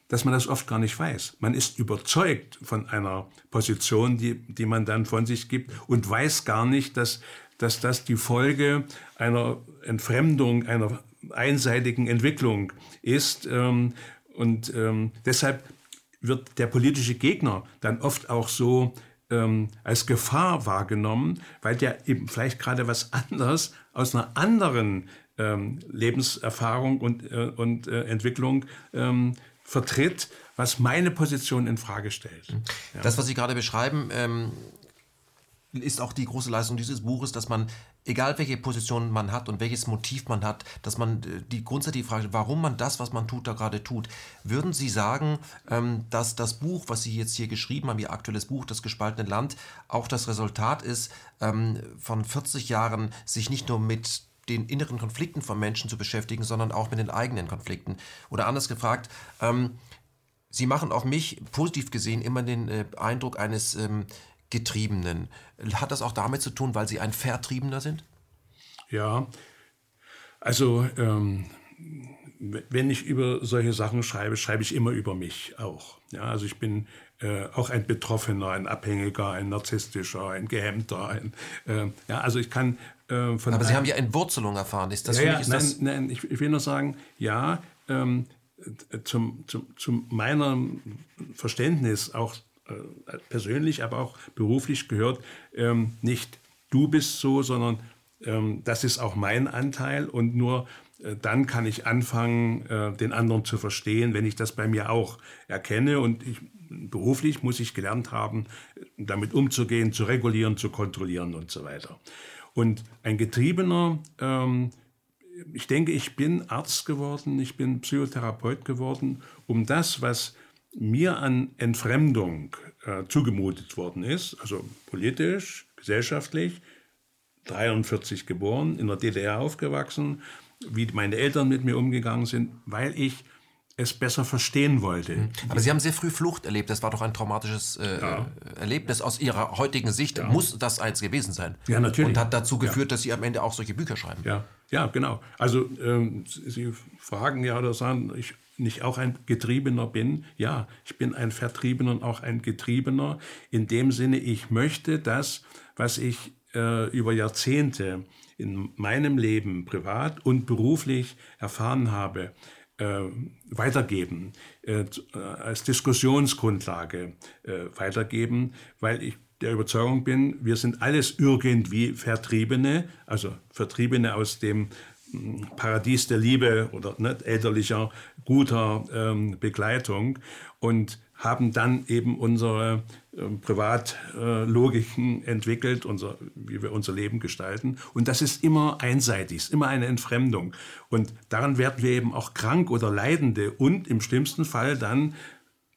dass man das oft gar nicht weiß. Man ist überzeugt von einer Position, die, die man dann von sich gibt und weiß gar nicht, dass, dass das die Folge einer Entfremdung, einer einseitigen Entwicklung ist. Ähm, und ähm, deshalb wird der politische Gegner dann oft auch so ähm, als Gefahr wahrgenommen, weil der eben vielleicht gerade was anderes aus einer anderen ähm, Lebenserfahrung und, äh, und äh, Entwicklung ähm, vertritt, was meine Position in Frage stellt. Ja. Das, was Sie gerade beschreiben, ähm, ist auch die große Leistung dieses Buches, dass man, egal welche Position man hat und welches Motiv man hat, dass man äh, die grundsätzliche Frage, warum man das, was man tut, da gerade tut. Würden Sie sagen, ähm, dass das Buch, was Sie jetzt hier geschrieben haben, Ihr aktuelles Buch, Das gespaltene Land, auch das Resultat ist ähm, von 40 Jahren, sich nicht nur mit den inneren Konflikten von Menschen zu beschäftigen, sondern auch mit den eigenen Konflikten? Oder anders gefragt, ähm, Sie machen auf mich positiv gesehen immer den äh, Eindruck eines Getriebenen. Hat das auch damit zu tun, weil Sie ein Vertriebener sind? Ja, also ähm, wenn ich über solche Sachen schreibe, schreibe ich immer über mich auch. Ja, also ich bin äh, auch ein Betroffener, ein Abhängiger, ein Narzisstischer, ein Gehemmter. Ein, äh, ja, also ich kann äh, von Aber Sie haben ja Entwurzelung erfahren. Ist das ja, ja, ist nein, das nein, ich, ich, will nur sagen, ja, ähm, zum, zum, zum meiner Verständnis auch persönlich, aber auch beruflich gehört, ähm, nicht du bist so, sondern ähm, das ist auch mein Anteil und nur äh, dann kann ich anfangen, äh, den anderen zu verstehen, wenn ich das bei mir auch erkenne und ich, beruflich muss ich gelernt haben, damit umzugehen, zu regulieren, zu kontrollieren und so weiter. Und ein Getriebener, ähm, ich denke, ich bin Arzt geworden, ich bin Psychotherapeut geworden, um das, was mir an Entfremdung äh, zugemutet worden ist, also politisch, gesellschaftlich, 43 geboren, in der DDR aufgewachsen, wie meine Eltern mit mir umgegangen sind, weil ich es besser verstehen wollte. Mhm. Aber Sie haben sehr früh Flucht erlebt. Das war doch ein traumatisches äh, ja. Erlebnis. Aus Ihrer heutigen Sicht ja. muss das eins gewesen sein. Ja, natürlich. Und hat dazu geführt, ja. dass Sie am Ende auch solche Bücher schreiben. Ja, ja genau. Also ähm, Sie fragen ja oder sagen, ich nicht auch ein Getriebener bin. Ja, ich bin ein Vertriebener und auch ein Getriebener. In dem Sinne, ich möchte das, was ich äh, über Jahrzehnte in meinem Leben privat und beruflich erfahren habe, äh, weitergeben, äh, äh, als Diskussionsgrundlage äh, weitergeben, weil ich der Überzeugung bin, wir sind alles irgendwie Vertriebene, also Vertriebene aus dem Paradies der Liebe oder ne, elterlicher, guter ähm, Begleitung und haben dann eben unsere äh, Privatlogiken entwickelt, unser, wie wir unser Leben gestalten. Und das ist immer einseitig, ist immer eine Entfremdung. Und daran werden wir eben auch krank oder Leidende. Und im schlimmsten Fall dann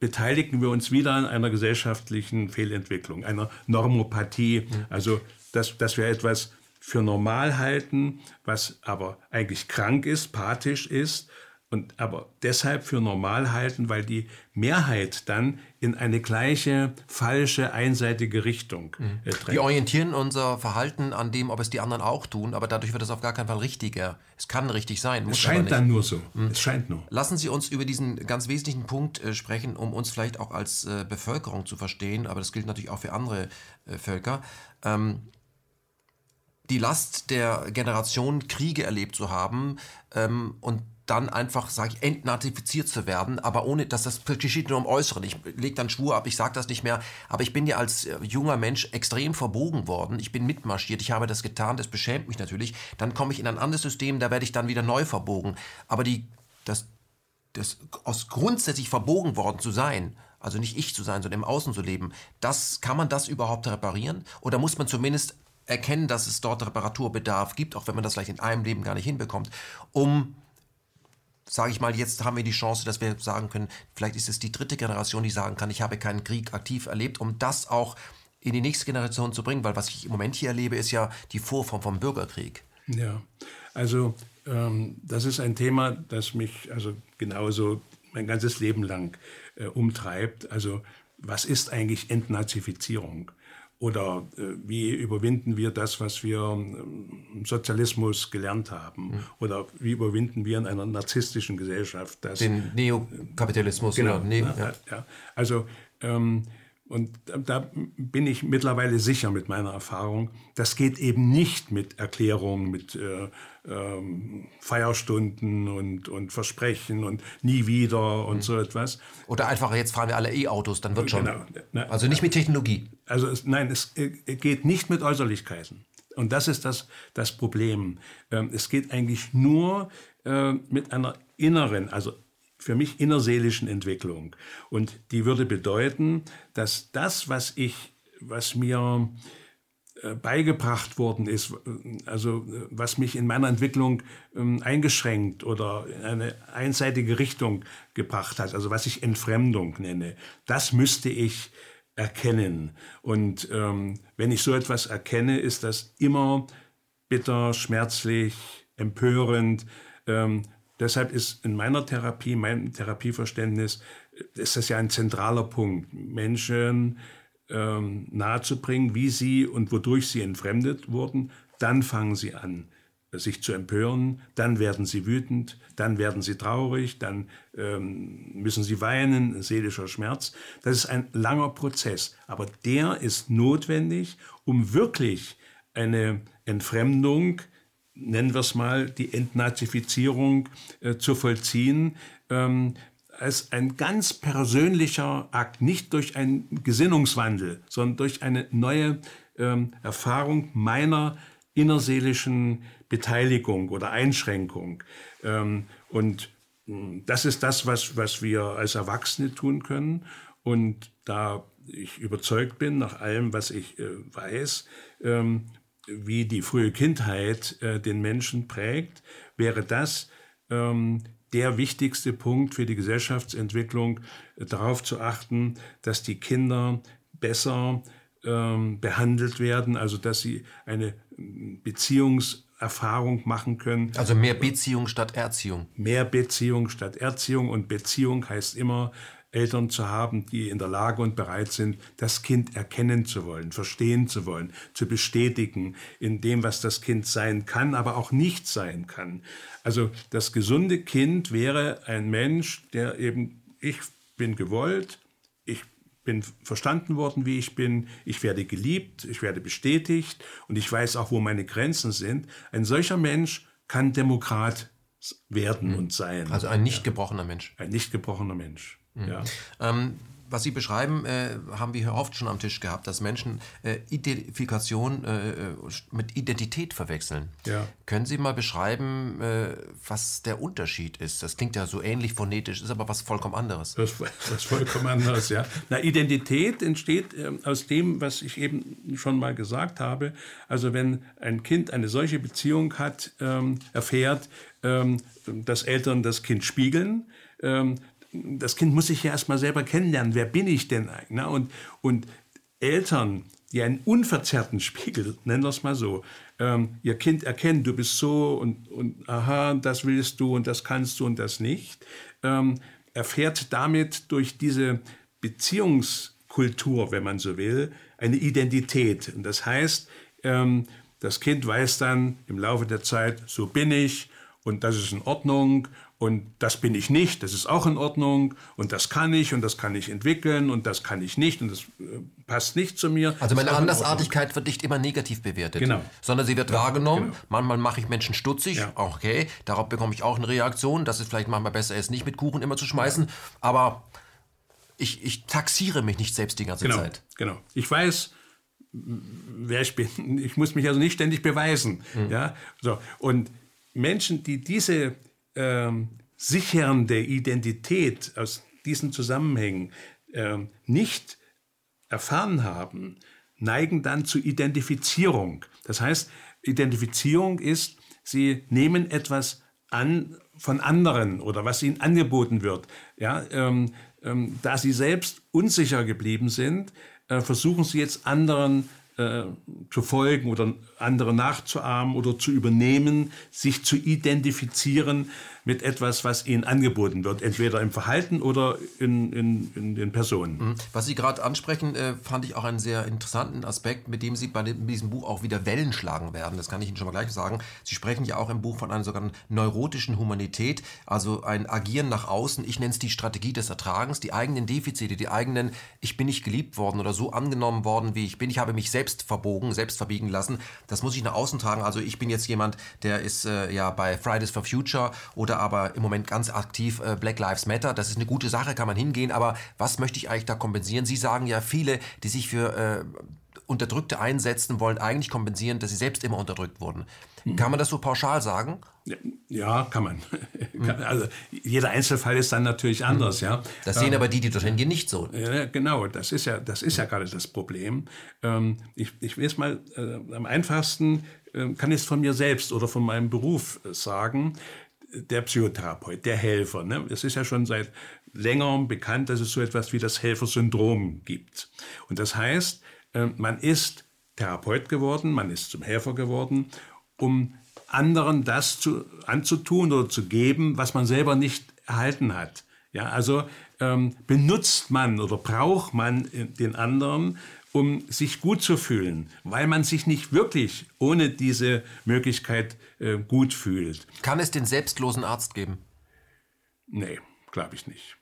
beteiligen wir uns wieder an einer gesellschaftlichen Fehlentwicklung, einer Normopathie. Mhm. Also, dass, dass wir etwas für normal halten, was aber eigentlich krank ist, pathisch ist und aber deshalb für normal halten, weil die Mehrheit dann in eine gleiche, falsche, einseitige Richtung mhm. äh, drängt. Wir orientieren unser Verhalten an dem, ob es die anderen auch tun, aber dadurch wird es auf gar keinen Fall richtiger. Es kann richtig sein. Es scheint dann nur so. Mhm. Es scheint nur. Lassen Sie uns über diesen ganz wesentlichen Punkt äh, sprechen, um uns vielleicht auch als äh, Bevölkerung zu verstehen, aber das gilt natürlich auch für andere äh, Völker. Ähm, die Last der Generation Kriege erlebt zu haben ähm, und dann einfach, sage ich, entnazifiziert zu werden, aber ohne, dass das geschieht nur im Äußeren. Ich lege dann Schwur ab, ich sage das nicht mehr, aber ich bin ja als äh, junger Mensch extrem verbogen worden. Ich bin mitmarschiert, ich habe das getan, das beschämt mich natürlich. Dann komme ich in ein anderes System, da werde ich dann wieder neu verbogen. Aber die, das, das aus grundsätzlich verbogen worden zu sein, also nicht ich zu sein, sondern im Außen zu leben, das kann man das überhaupt reparieren? Oder muss man zumindest erkennen, dass es dort Reparaturbedarf gibt, auch wenn man das vielleicht in einem Leben gar nicht hinbekommt, um sage ich mal, jetzt haben wir die Chance, dass wir sagen können, vielleicht ist es die dritte Generation, die sagen kann, ich habe keinen Krieg aktiv erlebt, um das auch in die nächste Generation zu bringen, weil was ich im Moment hier erlebe, ist ja die Vorform vom Bürgerkrieg. Ja, also ähm, das ist ein Thema, das mich also genauso mein ganzes Leben lang äh, umtreibt. Also was ist eigentlich Entnazifizierung? Oder äh, wie überwinden wir das, was wir im Sozialismus gelernt haben? Mhm. Oder wie überwinden wir in einer narzisstischen Gesellschaft das? Den Neokapitalismus. Genau. Ne, ja. Ja, Also, ähm, und da bin ich mittlerweile sicher mit meiner Erfahrung, das geht eben nicht mit Erklärungen, mit äh, ähm, Feierstunden und, und Versprechen und nie wieder und mhm. so etwas. Oder einfach, jetzt fahren wir alle E-Autos, dann wird schon. Genau. Also nicht mit Technologie. Also es, nein, es äh, geht nicht mit Äußerlichkeiten. Und das ist das, das Problem. Ähm, es geht eigentlich nur äh, mit einer inneren, also für mich innerseelischen Entwicklung. Und die würde bedeuten, dass das, was ich, was mir äh, beigebracht worden ist, äh, also äh, was mich in meiner Entwicklung ähm, eingeschränkt oder in eine einseitige Richtung gebracht hat, also was ich Entfremdung nenne, das müsste ich erkennen. Und ähm, wenn ich so etwas erkenne, ist das immer bitter, schmerzlich, empörend. Ähm, deshalb ist in meiner Therapie, meinem Therapieverständnis, ist das ja ein zentraler Punkt. Menschen ähm, nahezubringen, wie sie und wodurch sie entfremdet wurden, dann fangen sie an, sich zu empören, dann werden sie wütend, dann werden sie traurig, dann ähm, müssen sie weinen, seelischer Schmerz. Das ist ein langer Prozess, aber der ist notwendig, um wirklich eine Entfremdung, nennen wir es mal, die Entnazifizierung äh, zu vollziehen, ähm, als ein ganz persönlicher Akt, nicht durch einen Gesinnungswandel, sondern durch eine neue ähm, Erfahrung meiner innerseelischen Beteiligung oder Einschränkung. Ähm, und hm, das ist das, was, was wir als Erwachsene tun können. Und da ich überzeugt bin, nach allem, was ich äh, weiß, ähm, wie die frühe Kindheit äh, den Menschen prägt, wäre das ähm, der wichtigste Punkt für die Gesellschaftsentwicklung, äh, darauf zu achten, dass die Kinder besser ähm, behandelt werden, also dass sie eine Beziehungserfahrung machen können. Also mehr Beziehung statt Erziehung. Mehr Beziehung statt Erziehung und Beziehung heißt immer Eltern zu haben, die in der Lage und bereit sind, das Kind erkennen zu wollen, verstehen zu wollen, zu bestätigen in dem, was das Kind sein kann, aber auch nicht sein kann. Also das gesunde Kind wäre ein Mensch, der eben, ich bin gewollt, ich bin verstanden worden, wie ich bin, ich werde geliebt, ich werde bestätigt und ich weiß auch, wo meine Grenzen sind. Ein solcher Mensch kann Demokrat werden mhm. und sein. Also ein nicht gebrochener Mensch. Ein nicht gebrochener Mensch. Mhm. Ja. Ähm, was Sie beschreiben, äh, haben wir hier oft schon am Tisch gehabt, dass Menschen äh, Identifikation äh, mit Identität verwechseln. Ja. Können Sie mal beschreiben, äh, was der Unterschied ist? Das klingt ja so ähnlich phonetisch, ist aber was vollkommen anderes. Das ist vollkommen anderes, ja. Na, Identität entsteht ähm, aus dem, was ich eben schon mal gesagt habe. Also wenn ein Kind eine solche Beziehung hat, ähm, erfährt, ähm, dass Eltern das Kind spiegeln, ähm, das Kind muss sich ja erstmal selber kennenlernen. Wer bin ich denn eigentlich? Ne? Und, und Eltern, die einen unverzerrten Spiegel, nennen wir es mal so, ähm, ihr Kind erkennen, du bist so und, und aha, das willst du und das kannst du und das nicht, ähm, erfährt damit durch diese Beziehungskultur, wenn man so will, eine Identität. Und das heißt, ähm, das Kind weiß dann im Laufe der Zeit, so bin ich und das ist in Ordnung und das bin ich nicht, das ist auch in Ordnung und das kann ich und das kann ich entwickeln und das kann ich nicht und das äh, passt nicht zu mir. Also meine Andersartigkeit wird nicht immer negativ bewertet, genau. sondern sie wird ja, wahrgenommen. Genau. Manchmal mache ich Menschen stutzig, ja. okay, darauf bekomme ich auch eine Reaktion, dass es vielleicht manchmal besser ist, nicht mit Kuchen immer zu schmeißen, ja. aber ich, ich taxiere mich nicht selbst die ganze genau, Zeit. Genau, ich weiß, wer ich bin. Ich muss mich also nicht ständig beweisen. Mhm. Ja? So. Und Menschen, die diese ähm, sichernde Identität aus diesen Zusammenhängen ähm, nicht erfahren haben, neigen dann zu Identifizierung. Das heißt, Identifizierung ist, sie nehmen etwas an von anderen oder was ihnen angeboten wird. Ja, ähm, ähm, da sie selbst unsicher geblieben sind, äh, versuchen sie jetzt anderen äh, zu folgen oder andere nachzuahmen oder zu übernehmen, sich zu identifizieren mit etwas, was ihnen angeboten wird, entweder im Verhalten oder in, in, in den Personen. Mhm. Was Sie gerade ansprechen, äh, fand ich auch einen sehr interessanten Aspekt, mit dem Sie bei diesem Buch auch wieder Wellen schlagen werden. Das kann ich Ihnen schon mal gleich sagen. Sie sprechen ja auch im Buch von einer sogenannten neurotischen Humanität, also ein Agieren nach außen. Ich nenne es die Strategie des Ertragens, die eigenen Defizite, die eigenen, ich bin nicht geliebt worden oder so angenommen worden, wie ich bin. Ich habe mich selbst verbogen, selbst verbiegen lassen. Das muss ich nach außen tragen. Also ich bin jetzt jemand, der ist äh, ja bei Fridays for Future oder oder aber im Moment ganz aktiv äh, Black Lives Matter. Das ist eine gute Sache, kann man hingehen. Aber was möchte ich eigentlich da kompensieren? Sie sagen ja, viele, die sich für äh, Unterdrückte einsetzen, wollen eigentlich kompensieren, dass sie selbst immer unterdrückt wurden. Mhm. Kann man das so pauschal sagen? Ja, kann man. Mhm. Also jeder Einzelfall ist dann natürlich mhm. anders, mhm. ja. Das sehen ähm, aber die, die dorthin gehen, nicht so. Ja, genau, das ist ja, das ist ja gerade das Problem. Ähm, ich, ich will es mal äh, am einfachsten, äh, kann ich es von mir selbst oder von meinem Beruf äh, sagen der Psychotherapeut, der Helfer. Ne? Es ist ja schon seit längerem bekannt, dass es so etwas wie das Helfersyndrom gibt. Und das heißt, äh, man ist Therapeut geworden, man ist zum Helfer geworden, um anderen das zu, anzutun oder zu geben, was man selber nicht erhalten hat. Ja, also ähm, benutzt man oder braucht man den anderen um sich gut zu fühlen, weil man sich nicht wirklich ohne diese Möglichkeit äh, gut fühlt. Kann es den selbstlosen Arzt geben? Nee, glaube ich nicht.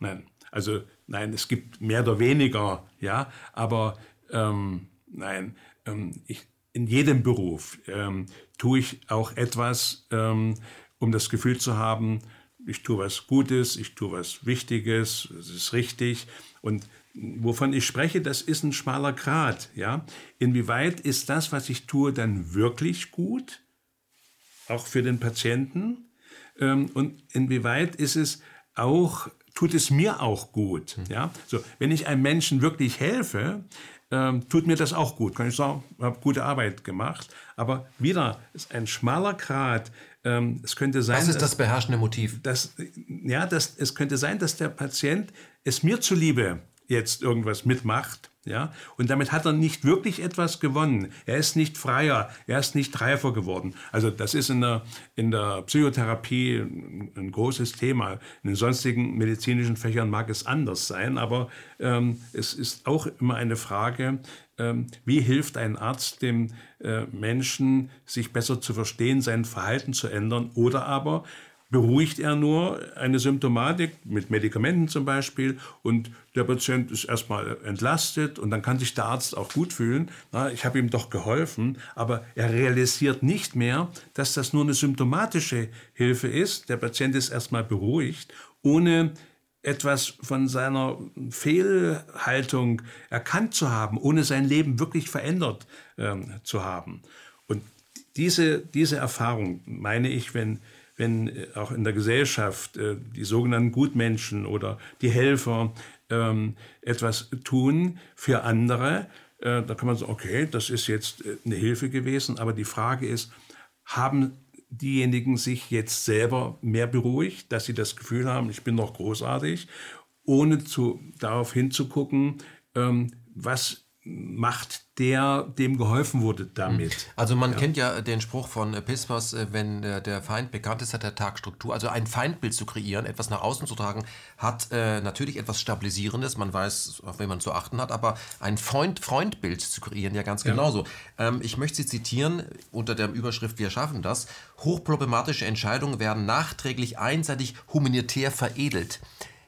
Nein. Also nein, es gibt mehr oder weniger, ja, aber ähm, nein, ähm, ich, in jedem Beruf ähm, tue ich auch etwas, ähm, um das Gefühl zu haben, ich tue was Gutes, ich tue was Wichtiges, es ist richtig. Und wovon ich spreche, das ist ein schmaler Grat. Ja? Inwieweit ist das, was ich tue, dann wirklich gut? Auch für den Patienten? Ähm, und inwieweit ist es auch, tut es mir auch gut? Hm. Ja? So, wenn ich einem Menschen wirklich helfe, ähm, tut mir das auch gut. Kann ich sagen, habe gute Arbeit gemacht. Aber wieder ist ein schmaler Grad. Ähm, es könnte sein. Was ist das beherrschende Motiv? Dass, ja, dass, es könnte sein, dass der Patient es mir zuliebe jetzt irgendwas mitmacht ja? Und damit hat er nicht wirklich etwas gewonnen. Er ist nicht freier, er ist nicht reifer geworden. Also das ist in der, in der Psychotherapie ein, ein großes Thema. In den sonstigen medizinischen Fächern mag es anders sein, aber ähm, es ist auch immer eine Frage, ähm, wie hilft ein Arzt dem äh, Menschen, sich besser zu verstehen, sein Verhalten zu ändern oder aber beruhigt er nur eine Symptomatik mit Medikamenten zum Beispiel und der Patient ist erstmal entlastet und dann kann sich der Arzt auch gut fühlen, na, ich habe ihm doch geholfen, aber er realisiert nicht mehr, dass das nur eine symptomatische Hilfe ist. Der Patient ist erstmal beruhigt, ohne etwas von seiner Fehlhaltung erkannt zu haben, ohne sein Leben wirklich verändert ähm, zu haben. Und diese, diese Erfahrung meine ich, wenn wenn äh, auch in der Gesellschaft äh, die sogenannten Gutmenschen oder die Helfer ähm, etwas tun für andere, äh, da kann man sagen, okay, das ist jetzt eine Hilfe gewesen, aber die Frage ist, haben diejenigen sich jetzt selber mehr beruhigt, dass sie das Gefühl haben, ich bin noch großartig, ohne zu, darauf hinzugucken, ähm, was macht der, dem geholfen wurde damit. Hm. Also man ja. kennt ja den Spruch von Pispas, äh, wenn der Feind bekannt ist, hat der Tag Struktur. Also ein Feindbild zu kreieren, etwas nach außen zu tragen, hat äh, natürlich etwas Stabilisierendes. Man weiß, auf wen man zu achten hat, aber ein Freund, Freundbild zu kreieren, ja ganz genauso. Ja. Ähm, ich möchte Sie zitieren unter der Überschrift Wir schaffen das. Hochproblematische Entscheidungen werden nachträglich einseitig humanitär veredelt.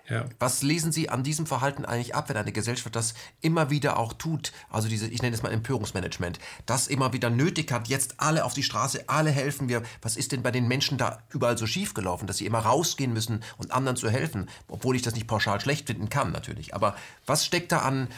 Ja. Was lesen Sie an diesem Verhalten eigentlich ab, wenn eine Gesellschaft das immer wieder auch tut? Also diese, ich nenne es mal Empörungsmanagement, das immer wieder nötig hat, jetzt alle auf die Straße, alle helfen wir. Was ist denn bei den Menschen da überall so schief gelaufen, dass sie immer rausgehen müssen und anderen zu helfen? Obwohl ich das nicht pauschal schlecht finden kann, natürlich. Aber was steckt da an,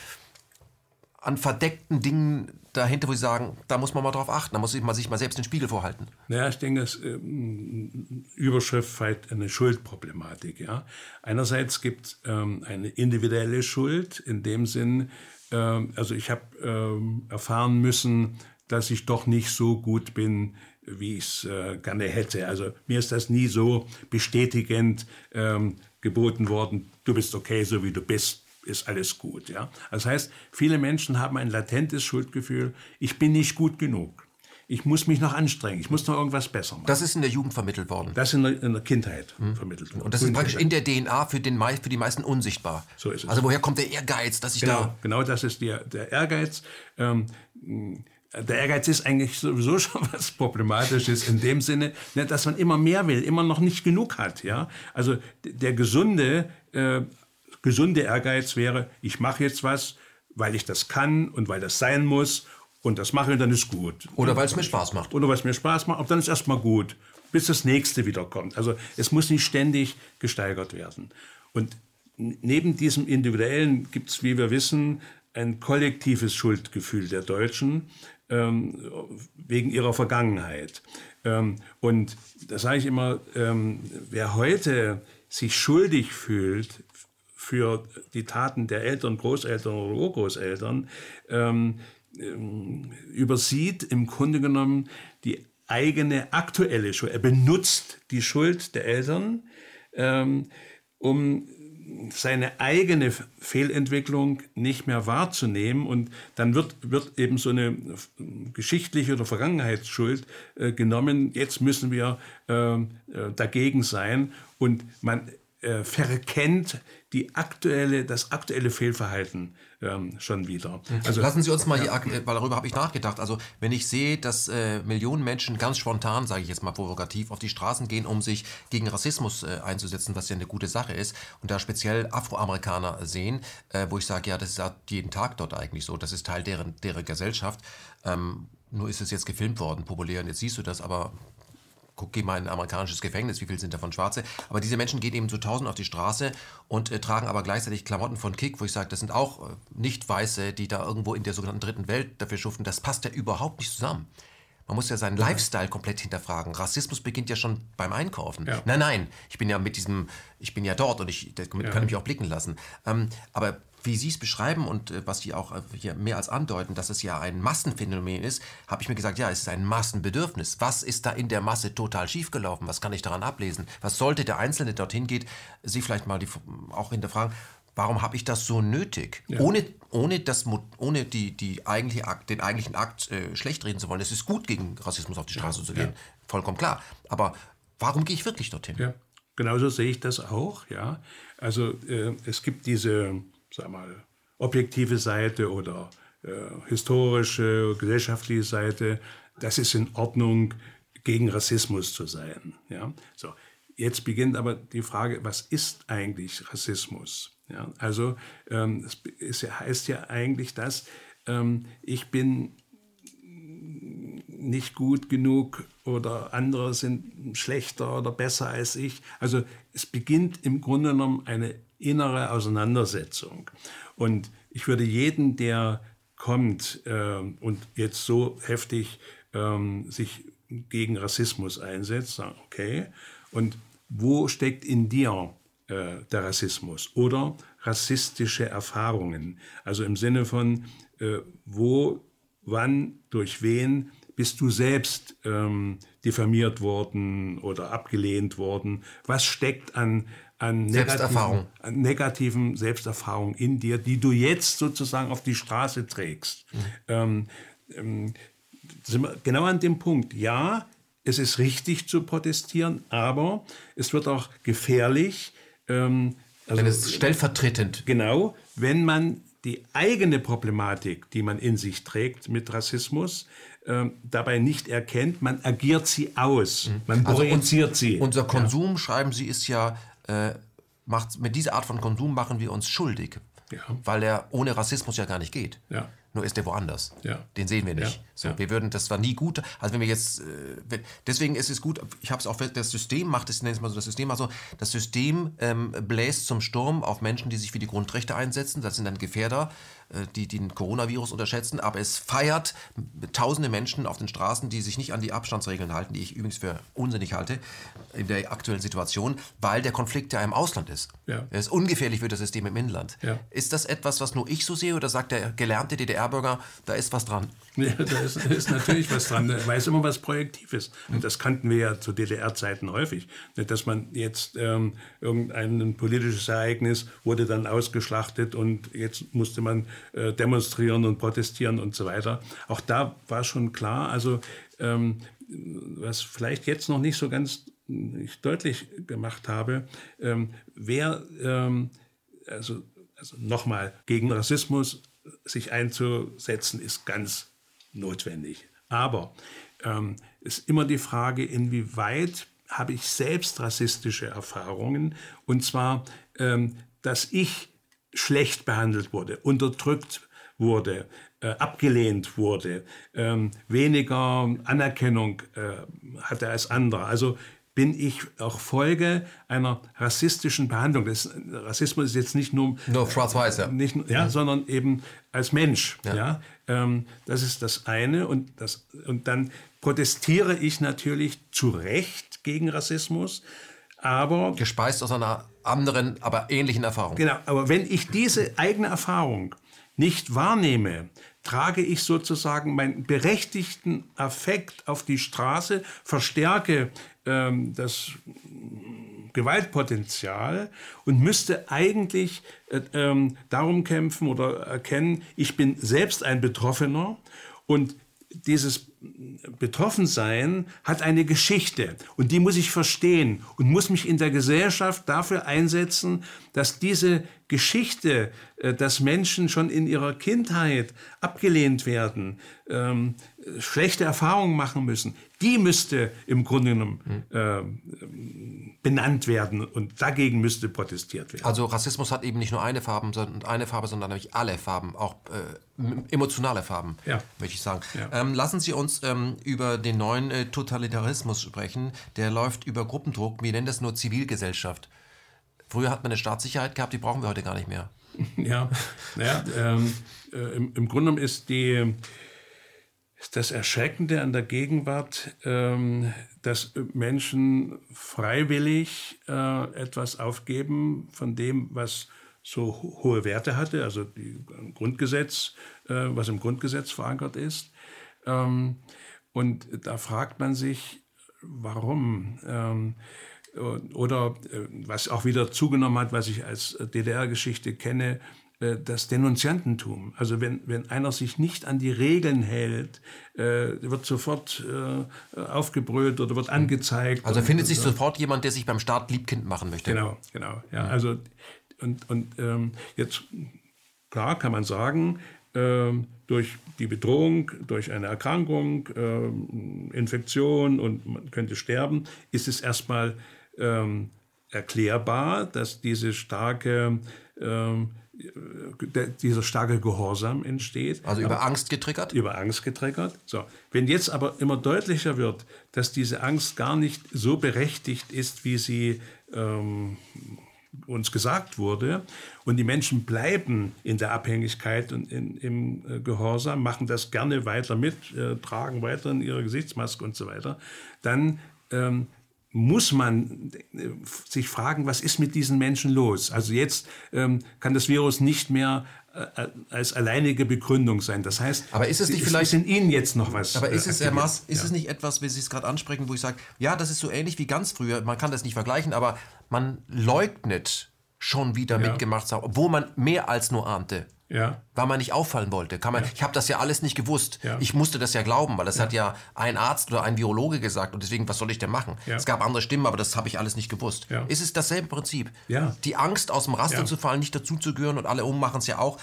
an verdeckten Dingen dahinter, wo Sie sagen, da muss man mal drauf achten, da muss man sich mal selbst den Spiegel vorhalten? Ja, ich denke, es ähm, Überschrift halt eine Schuldproblematik. Ja? Einerseits gibt es ähm, eine individuelle Schuld in dem Sinn, ähm, also ich habe ähm, erfahren müssen, dass ich doch nicht so gut bin, wie ich es äh, gerne hätte. Also mir ist das nie so bestätigend ähm, geboten worden, du bist okay, so wie du bist ist alles gut. Ja? Das heißt, viele Menschen haben ein latentes Schuldgefühl, ich bin nicht gut genug. Ich muss mich noch anstrengen, ich muss noch irgendwas besser machen. Das ist in der Jugend vermittelt worden. Das ist in der, in der Kindheit mhm. vermittelt worden. Und das ist praktisch in der DNA für, den, für die meisten unsichtbar. So ist es. Also woher kommt der Ehrgeiz, dass ich genau, da... Genau, das ist der, der Ehrgeiz. Ähm, der Ehrgeiz ist eigentlich sowieso schon was Problematisches in dem Sinne, ne, dass man immer mehr will, immer noch nicht genug hat. Ja? Also der gesunde äh, gesunde Ehrgeiz wäre, ich mache jetzt was, weil ich das kann und weil das sein muss und das mache und dann ist gut. Oder weil es mir Spaß macht. Oder weil es mir Spaß macht, aber dann ist erstmal gut, bis das nächste wieder kommt. Also es muss nicht ständig gesteigert werden. Und neben diesem individuellen gibt es, wie wir wissen, ein kollektives Schuldgefühl der Deutschen ähm, wegen ihrer Vergangenheit. Ähm, und da sage ich immer, ähm, wer heute sich schuldig fühlt für die Taten der Eltern, Großeltern oder Urgroßeltern, ähm, ähm, übersieht im Grunde genommen die eigene aktuelle Schuld. Er benutzt die Schuld der Eltern, ähm, um seine eigene Fehlentwicklung nicht mehr wahrzunehmen und dann wird, wird eben so eine geschichtliche oder Vergangenheitsschuld äh, genommen. Jetzt müssen wir äh, äh dagegen sein und man äh, verkennt die aktuelle, das aktuelle Fehlverhalten ähm, schon wieder. Mhm. Also, Lassen Sie uns mal ja, hier, weil darüber habe ich nachgedacht. Also wenn ich sehe, dass äh, Millionen Menschen ganz spontan, sage ich jetzt mal provokativ, auf die Straßen gehen, um sich gegen Rassismus äh, einzusetzen, was ja eine gute Sache ist, und da speziell Afroamerikaner sehen, äh, wo ich sage, ja, das ist ja jeden Tag dort eigentlich so, das ist Teil deren, deren Gesellschaft. Ähm, nur ist es jetzt gefilmt worden, populär, und jetzt siehst du das, aber guck, geh mal in ein amerikanisches Gefängnis, wie viel sind davon Schwarze? Aber diese Menschen gehen eben zu tausend auf die Straße und äh, tragen aber gleichzeitig Klamotten von Kick, wo ich sage, das sind auch äh, nicht Weiße, die da irgendwo in der sogenannten dritten Welt dafür schuften. Das passt ja überhaupt nicht zusammen. Man muss ja seinen ja. Lifestyle komplett hinterfragen. Rassismus beginnt ja schon beim Einkaufen. Ja. Nein, nein, ich bin ja mit diesem, ich bin ja dort und ich das kann ich mich auch blicken lassen. Ähm, aber wie Sie es beschreiben und äh, was Sie auch äh, hier mehr als andeuten, dass es ja ein Massenphänomen ist, habe ich mir gesagt, ja, es ist ein Massenbedürfnis. Was ist da in der Masse total schiefgelaufen? Was kann ich daran ablesen? Was sollte der Einzelne, der dorthin geht, Sie vielleicht mal die, auch hinterfragen, warum habe ich das so nötig? Ja. Ohne, ohne, das, ohne die, die eigentliche Akt, den eigentlichen Akt äh, schlecht reden zu wollen. Es ist gut, gegen Rassismus auf die Straße ja. zu gehen. Vollkommen klar. Aber warum gehe ich wirklich dorthin? Ja. Genauso sehe ich das auch. Ja. Also äh, es gibt diese sag mal, objektive Seite oder äh, historische, gesellschaftliche Seite. Das ist in Ordnung, gegen Rassismus zu sein. Ja? So, jetzt beginnt aber die Frage, was ist eigentlich Rassismus? Ja? Also ähm, es heißt ja eigentlich, dass ähm, ich bin nicht gut genug oder andere sind schlechter oder besser als ich. Also es beginnt im Grunde genommen eine innere Auseinandersetzung. Und ich würde jeden, der kommt äh, und jetzt so heftig ähm, sich gegen Rassismus einsetzt, sagen, okay, und wo steckt in dir äh, der Rassismus oder rassistische Erfahrungen? Also im Sinne von, äh, wo, wann, durch wen bist du selbst ähm, diffamiert worden oder abgelehnt worden? Was steckt an, an, Selbsterfahrung. an negativen Selbsterfahrungen in dir, die du jetzt sozusagen auf die Straße trägst. Mhm. Ähm, ähm, sind wir genau an dem Punkt. Ja, es ist richtig zu protestieren, aber es wird auch gefährlich. Ähm, also, wenn es stellvertretend. Genau, wenn man die eigene Problematik, die man in sich trägt mit Rassismus, äh, dabei nicht erkennt, man agiert sie aus, mhm. man also projiziert sie. Unser Konsum, ja. schreiben Sie, ist ja äh, macht, mit dieser Art von Konsum machen wir uns schuldig. Ja. Weil er ohne Rassismus ja gar nicht geht. Ja. Nur ist er woanders. Ja. Den sehen wir nicht. Ja. So, ja. Wir würden, das war nie gut. Also wenn wir jetzt, äh, deswegen ist es gut, ich habe es auch, das System macht es, nenne es mal so, das System macht so, das System ähm, bläst zum Sturm auf Menschen, die sich für die Grundrechte einsetzen. Das sind dann Gefährder. Äh, die den Coronavirus unterschätzen, aber es feiert tausende Menschen auf den Straßen, die sich nicht an die Abstandsregeln halten, die ich übrigens für unsinnig halte in der aktuellen Situation, weil der Konflikt ja im Ausland ist. Ja. Er ist ungefährlich für das System im Inland. Ist das etwas, was nur ich so sehe oder sagt der gelernte DDR-Bürger, da ist was dran? Ja, da ist, ist, natürlich was dran, weil es immer was Projektives. Und das kannten wir ja zu DDR-Zeiten häufig. Dass man jetzt ähm, irgendein politisches Ereignis wurde dann ausgeschlachtet und jetzt musste man äh, demonstrieren und protestieren und so weiter. Auch da war schon klar, also ähm, was vielleicht jetzt noch nicht so ganz ich deutlich gemacht habe, ähm, wer ähm, also, also nochmal gegen Rassismus sich einzusetzen, ist ganz notwendig. Aber ähm, ist immer die Frage, inwieweit habe ich selbst rassistische Erfahrungen und zwar, ähm, dass ich schlecht behandelt wurde, unterdrückt wurde, äh, abgelehnt wurde, ähm, weniger Anerkennung äh, hatte als andere. Also bin ich auch Folge einer rassistischen Behandlung. Das, Rassismus ist jetzt nicht nur, nur schwarz-weiß, ja. Nicht, ja, mhm. sondern eben als Mensch. Ja. ja? Ähm, das ist das eine. Und, das, und dann protestiere ich natürlich zu Recht gegen Rassismus, aber... Gespeist aus einer anderen, aber ähnlichen Erfahrung. Genau, aber wenn ich diese eigene Erfahrung nicht wahrnehme, trage ich sozusagen meinen berechtigten Affekt auf die Straße, verstärke ähm, das Gewaltpotenzial und müsste eigentlich äh, ähm, darum kämpfen oder erkennen, ich bin selbst ein Betroffener und dieses Betroffensein hat eine Geschichte und die muss ich verstehen und muss mich in der Gesellschaft dafür einsetzen, dass diese Geschichte, äh, dass Menschen schon in ihrer Kindheit abgelehnt werden, ähm, schlechte Erfahrungen machen müssen, die müsste im Grunde genommen äh, benannt werden und dagegen müsste protestiert werden. Also Rassismus hat eben nicht nur eine Farbe, sondern eine Farbe, sondern nämlich alle Farben, auch äh, emotionale Farben, ja. möchte ich sagen. Ja. Ähm, lassen Sie uns ähm, über den neuen äh, Totalitarismus sprechen. Der läuft über Gruppendruck. Wir nennen das nur Zivilgesellschaft. Früher hat man eine Staatssicherheit gehabt, die brauchen wir heute gar nicht mehr. Ja, naja, ähm, äh, im, im Grunde ist die ist das Erschreckende an der Gegenwart, ähm, dass Menschen freiwillig äh, etwas aufgeben von dem, was so hohe Werte hatte, also die Grundgesetz, äh, was im Grundgesetz verankert ist. Ähm, und da fragt man sich, warum? Ähm, oder äh, was auch wieder zugenommen hat, was ich als DDR-Geschichte kenne, äh, das Denunziantentum. Also wenn, wenn einer sich nicht an die Regeln hält, äh, wird sofort äh, aufgebrüllt oder wird angezeigt. Also findet sich sofort jemand, der sich beim Staat Liebkind machen möchte. Genau, genau. Ja, also und, und ähm, jetzt klar kann man sagen, durch die Bedrohung, durch eine Erkrankung, ähm, Infektion und man könnte sterben, ist es erstmal ähm, erklärbar, dass diese starke ähm, dieser starke Gehorsam entsteht. Also über aber, Angst getriggert? Über Angst getriggert. So. Wenn jetzt aber immer deutlicher wird, dass diese Angst gar nicht so berechtigt ist, wie sie ähm, uns gesagt wurde, und die Menschen bleiben in der Abhängigkeit und in, im äh, Gehorsam, machen das gerne weiter mit, äh, tragen weiterhin ihre Gesichtsmaske und so weiter, dann ähm, muss man äh, sich fragen, was ist mit diesen Menschen los? Also jetzt ähm, kann das Virus nicht mehr als alleinige Begründung sein. Das heißt, aber ist es nicht vielleicht ist in Ihnen jetzt noch was? Aber ist es, Herr Maas, ist ja. es nicht etwas, wie Sie es gerade ansprechen, wo ich sage, ja, das ist so ähnlich wie ganz früher. Man kann das nicht vergleichen, aber man leugnet schon wieder ja. mitgemacht zu haben, obwohl man mehr als nur ahnte. Ja. Weil man nicht auffallen wollte. Kann man, ja. Ich habe das ja alles nicht gewusst. Ja. Ich musste das ja glauben, weil das ja. hat ja ein Arzt oder ein Virologe gesagt und deswegen, was soll ich denn machen? Es gab andere Stimmen, aber das habe ich alles nicht gewusst. Ist es dasselbe Prinzip? Die Angst, aus dem Raster zu fallen, nicht dazuzugehören und alle um machen es ja auch,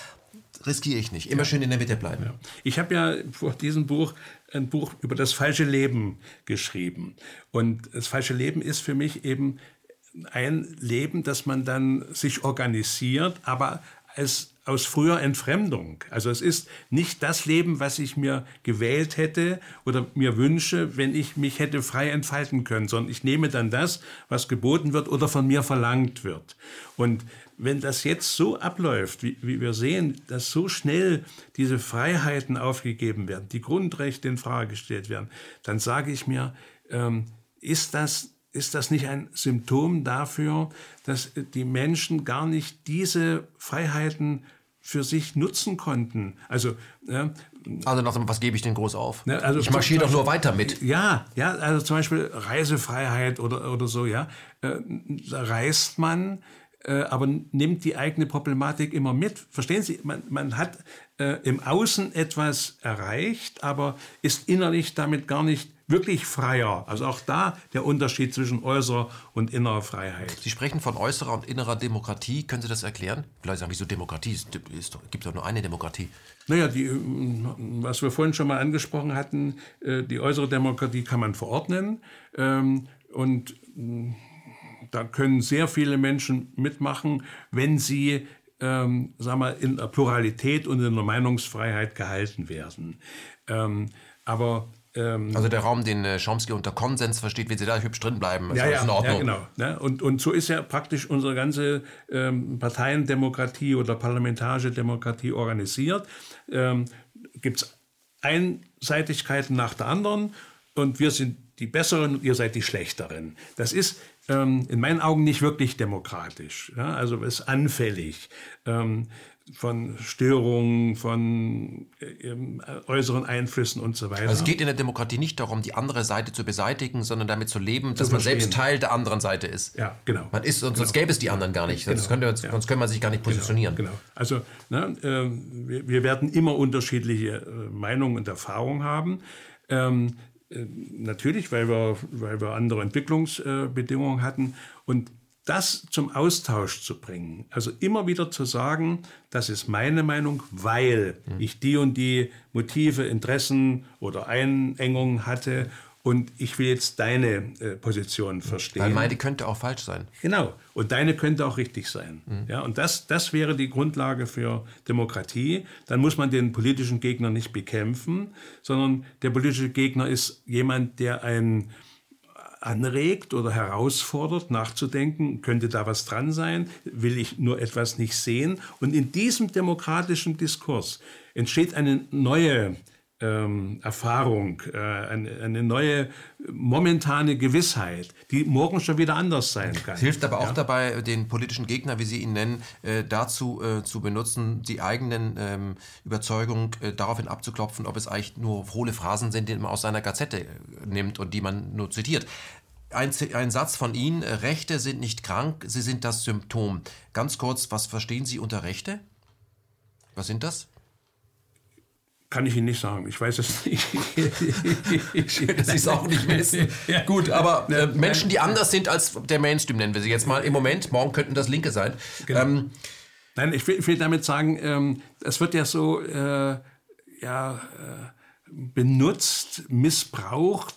riskiere ich nicht. Immer schön in der Mitte bleiben. Ich habe ja vor diesem Buch ein Buch über das falsche Leben geschrieben. Und das falsche Leben ist für mich eben ein Leben, das man dann sich organisiert, aber als aus früher Entfremdung. Also es ist nicht das Leben, was ich mir gewählt hätte oder mir wünsche, wenn ich mich hätte frei entfalten können, sondern ich nehme dann das, was geboten wird oder von mir verlangt wird. Und wenn das jetzt so abläuft, wie, wie wir sehen, dass so schnell diese Freiheiten aufgegeben werden, die Grundrechte in Frage gestellt werden, dann sage ich mir, ähm, ist das ist das nicht ein Symptom dafür, dass die Menschen gar nicht diese Freiheiten für sich nutzen konnten. Also, ja, also nach dem, was gebe ich denn groß auf? Ne, also ich marschiere doch nur weiter mit. Ja, ja, also zum Beispiel Reisefreiheit oder, oder so, ja. Äh, da reist man, äh, aber nimmt die eigene Problematik immer mit. Verstehen Sie, man, man hat äh, im Außen etwas erreicht, aber ist innerlich damit gar nicht wirklich freier. Also auch da der Unterschied zwischen äußerer und innerer Freiheit. Sie sprechen von äußerer und innerer Demokratie. Können Sie das erklären? Vielleicht sagen, wieso Demokratie? Es gibt doch nur eine Demokratie. Naja, die, was wir vorhin schon mal angesprochen hatten, äh, die äußere Demokratie kann man verordnen. Ähm, und mm, da können sehr viele Menschen mitmachen, wenn sie ähm, sagen wir, in der Pluralität und in der Meinungsfreiheit gehalten werden. Ähm, aber ähm, also der Raum, den äh, Chomsky unter Konsens versteht, wenn Sie da hübsch drin bleiben, ist ja, ja, in Ordnung. Ja, genau. Ne? Und, und so ist ja praktisch unsere ganze ähm, Parteiendemokratie oder parlamentarische Demokratie organisiert. Ähm, Gibt es Einseitigkeiten nach der anderen und wir sind die Besseren und ihr seid die Schlechteren. Das ist ähm, in meinen Augen nicht wirklich demokratisch. Ja? Also es ist anfällig. Ähm, von Störungen, von äh, äußeren Einflüssen und so weiter. Also es geht in der Demokratie nicht darum, die andere Seite zu beseitigen, sondern damit zu leben, zu dass man selbst Teil der anderen Seite ist. Ja, genau. Man ist, sonst, genau. gäbe es die anderen gar nicht. Sonst, genau. könnte, sonst können man sich gar nicht genau, positionieren. Genau. genau. Also ne, äh, wir, wir, werden immer unterschiedliche äh, Meinungen und Erfahrungen haben. Ähm, äh, natürlich, weil wir, weil wir andere Entwicklungsbedingungen hatten. Und das zum Austausch zu bringen. Also immer wieder zu sagen, das ist meine Meinung, weil mhm. ich die und die Motive, Interessen oder Einengungen hatte und ich will jetzt deine äh, Position verstehen. Weil meine könnte auch falsch sein. Genau. Und deine könnte auch richtig sein. Mhm. Ja, und das, das wäre die Grundlage für Demokratie. Dann muss man den politischen Gegner nicht bekämpfen, sondern der politische Gegner ist jemand, der ein anregt oder herausfordert, nachzudenken, könnte da was dran sein, will ich nur etwas nicht sehen. Und in diesem demokratischen Diskurs entsteht eine neue ähm, Erfahrung, äh, eine, eine, neue momentane Gewissheit, die morgen schon wieder anders sein kann. Es hilft aber auch ja? dabei, den politischen Gegner, wie Sie ihn nennen, äh, dazu äh, zu benutzen, die eigenen ähm, Überzeugungen äh, daraufhin abzuklopfen, ob es eigentlich nur hohle Phrasen sind, die man aus seiner Gazette äh, nimmt und die man nur zitiert. Ein, ein, Satz von Ihnen, äh, Rechte sind nicht krank, sie sind das Symptom. Ganz kurz, was verstehen Sie unter Rechte? Was sind das? Kann ich Ihnen nicht sagen. Ich weiß es nicht. Sie es auch nicht wissen. ja. Gut, aber äh, Menschen, die anders sind als der Mainstream, nennen wir sie jetzt mal im Moment, morgen könnten das Linke sein. Genau. Ähm, Nein, ich will, ich will, damit sagen, ähm, es wird ja so äh, ja, äh, benutzt, missbraucht,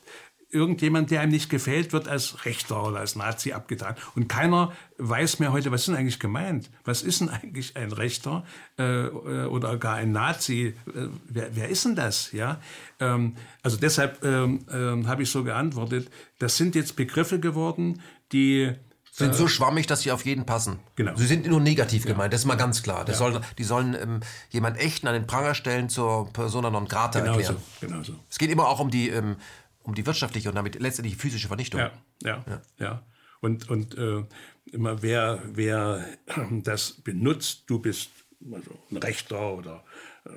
irgendjemand, der einem nicht gefällt, wird als Rechter oder als Nazi abgetan. Und keiner weiß mehr heute, was ist denn eigentlich gemeint? Was ist denn eigentlich ein Rechter äh, oder gar ein Nazi? Äh, wer, wer, ist denn das? Ja? Ähm, also deshalb ähm, äh, habe ich so geantwortet, das sind jetzt Begriffe geworden, die sind so schwammig, dass sie auf jeden passen. Genau. Sie sind nur negativ ja. gemeint, das ist mal ganz klar. Ja. soll, die sollen ähm, jemand echten an den Pranger stellen zur Persona non grata genau erklären. So. Genau so. Es geht immer auch um die ähm, um die wirtschaftliche und damit letztendlich die physische Vernichtung. Ja, ja, ja. ja. Und, und äh, immer wer, wer das benutzt, du bist also ein Rechter oder äh,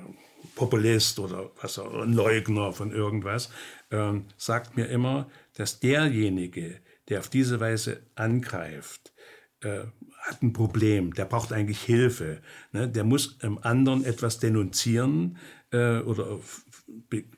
Populist oder was auch, ein Leugner von irgendwas, äh, sagt mir immer, dass derjenige, der auf diese Weise angreift, äh, hat ein Problem, der braucht eigentlich Hilfe. Ne? Der muss im anderen etwas denunzieren äh, oder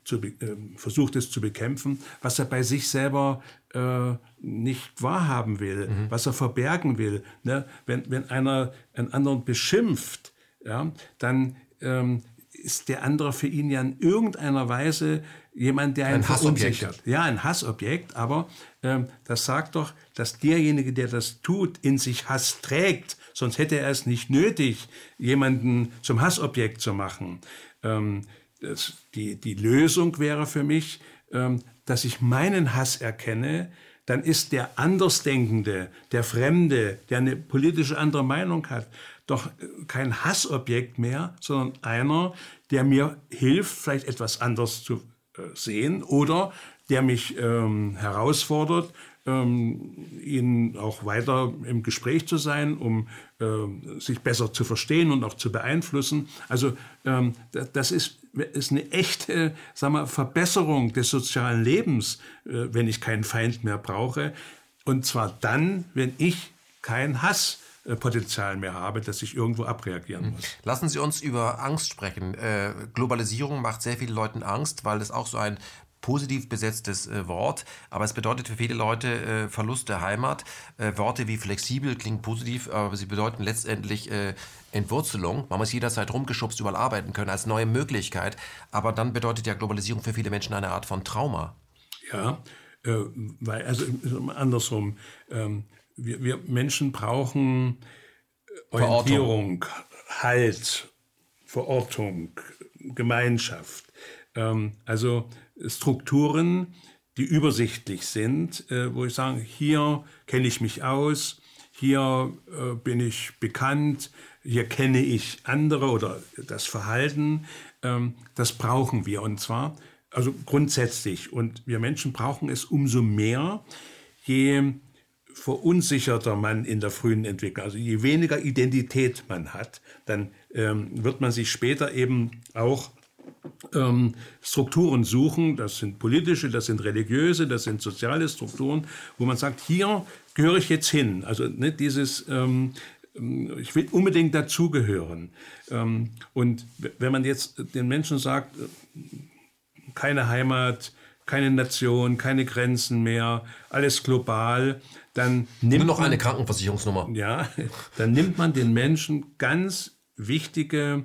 zu, äh, versucht es zu bekämpfen, was er bei sich selber äh, nicht wahrhaben will, mhm. was er verbergen will. Ne? Wenn, wenn einer einen anderen beschimpft, ja, dann ähm, ist der andere für ihn ja in irgendeiner Weise jemand, der einen ein verunsichert. Ja, ein Hassobjekt, aber ähm, das sagt doch, dass derjenige, der das tut, in sich Hass trägt, sonst hätte er es nicht nötig, jemanden zum Hassobjekt zu machen. Ähm, das, die, die Lösung wäre für mich, ähm, dass ich meinen Hass erkenne, dann ist der Andersdenkende, der Fremde, der eine politische andere Meinung hat, doch kein Hassobjekt mehr, sondern einer, der mir hilft, vielleicht etwas anders zu äh, sehen oder der mich ähm, herausfordert, ähm, ihnen auch weiter im Gespräch zu sein, um äh, sich besser zu verstehen und auch zu beeinflussen. Also ähm, das ist ist eine echte sag mal, Verbesserung des sozialen Lebens, äh, wenn ich keinen Feind mehr brauche. Und zwar dann, wenn ich kein Hasspotenzial mehr habe, dass ich irgendwo abreagieren muss. Lassen Sie uns über Angst sprechen. Äh, Globalisierung macht sehr vielen Leuten Angst, weil es auch so ein positiv besetztes äh, Wort, aber es bedeutet für viele Leute äh, Verlust der Heimat. Äh, Worte wie flexibel klingen positiv, aber sie bedeuten letztendlich äh, Entwurzelung. Man muss jederzeit rumgeschubst überall arbeiten können als neue Möglichkeit. Aber dann bedeutet ja Globalisierung für viele Menschen eine Art von Trauma. Ja, äh, weil, also andersrum. Ähm, wir, wir, Menschen brauchen äh, Orientierung, Verortung. Halt, Verortung, Gemeinschaft. Ähm, also Strukturen, die übersichtlich sind, äh, wo ich sage, hier kenne ich mich aus, hier äh, bin ich bekannt, hier kenne ich andere oder das Verhalten, ähm, das brauchen wir. Und zwar, also grundsätzlich. Und wir Menschen brauchen es umso mehr, je verunsicherter man in der frühen Entwicklung, also je weniger Identität man hat, dann ähm, wird man sich später eben auch ähm, Strukturen suchen, das sind politische, das sind religiöse, das sind soziale Strukturen, wo man sagt, hier gehöre ich jetzt hin. Also ne, dieses, ähm, ich will unbedingt dazugehören. Ähm, und wenn man jetzt den Menschen sagt, keine Heimat, keine Nation, keine Grenzen mehr, alles global, dann nimmt Nur noch eine Krankenversicherungsnummer. Ja, dann nimmt man den Menschen ganz wichtige,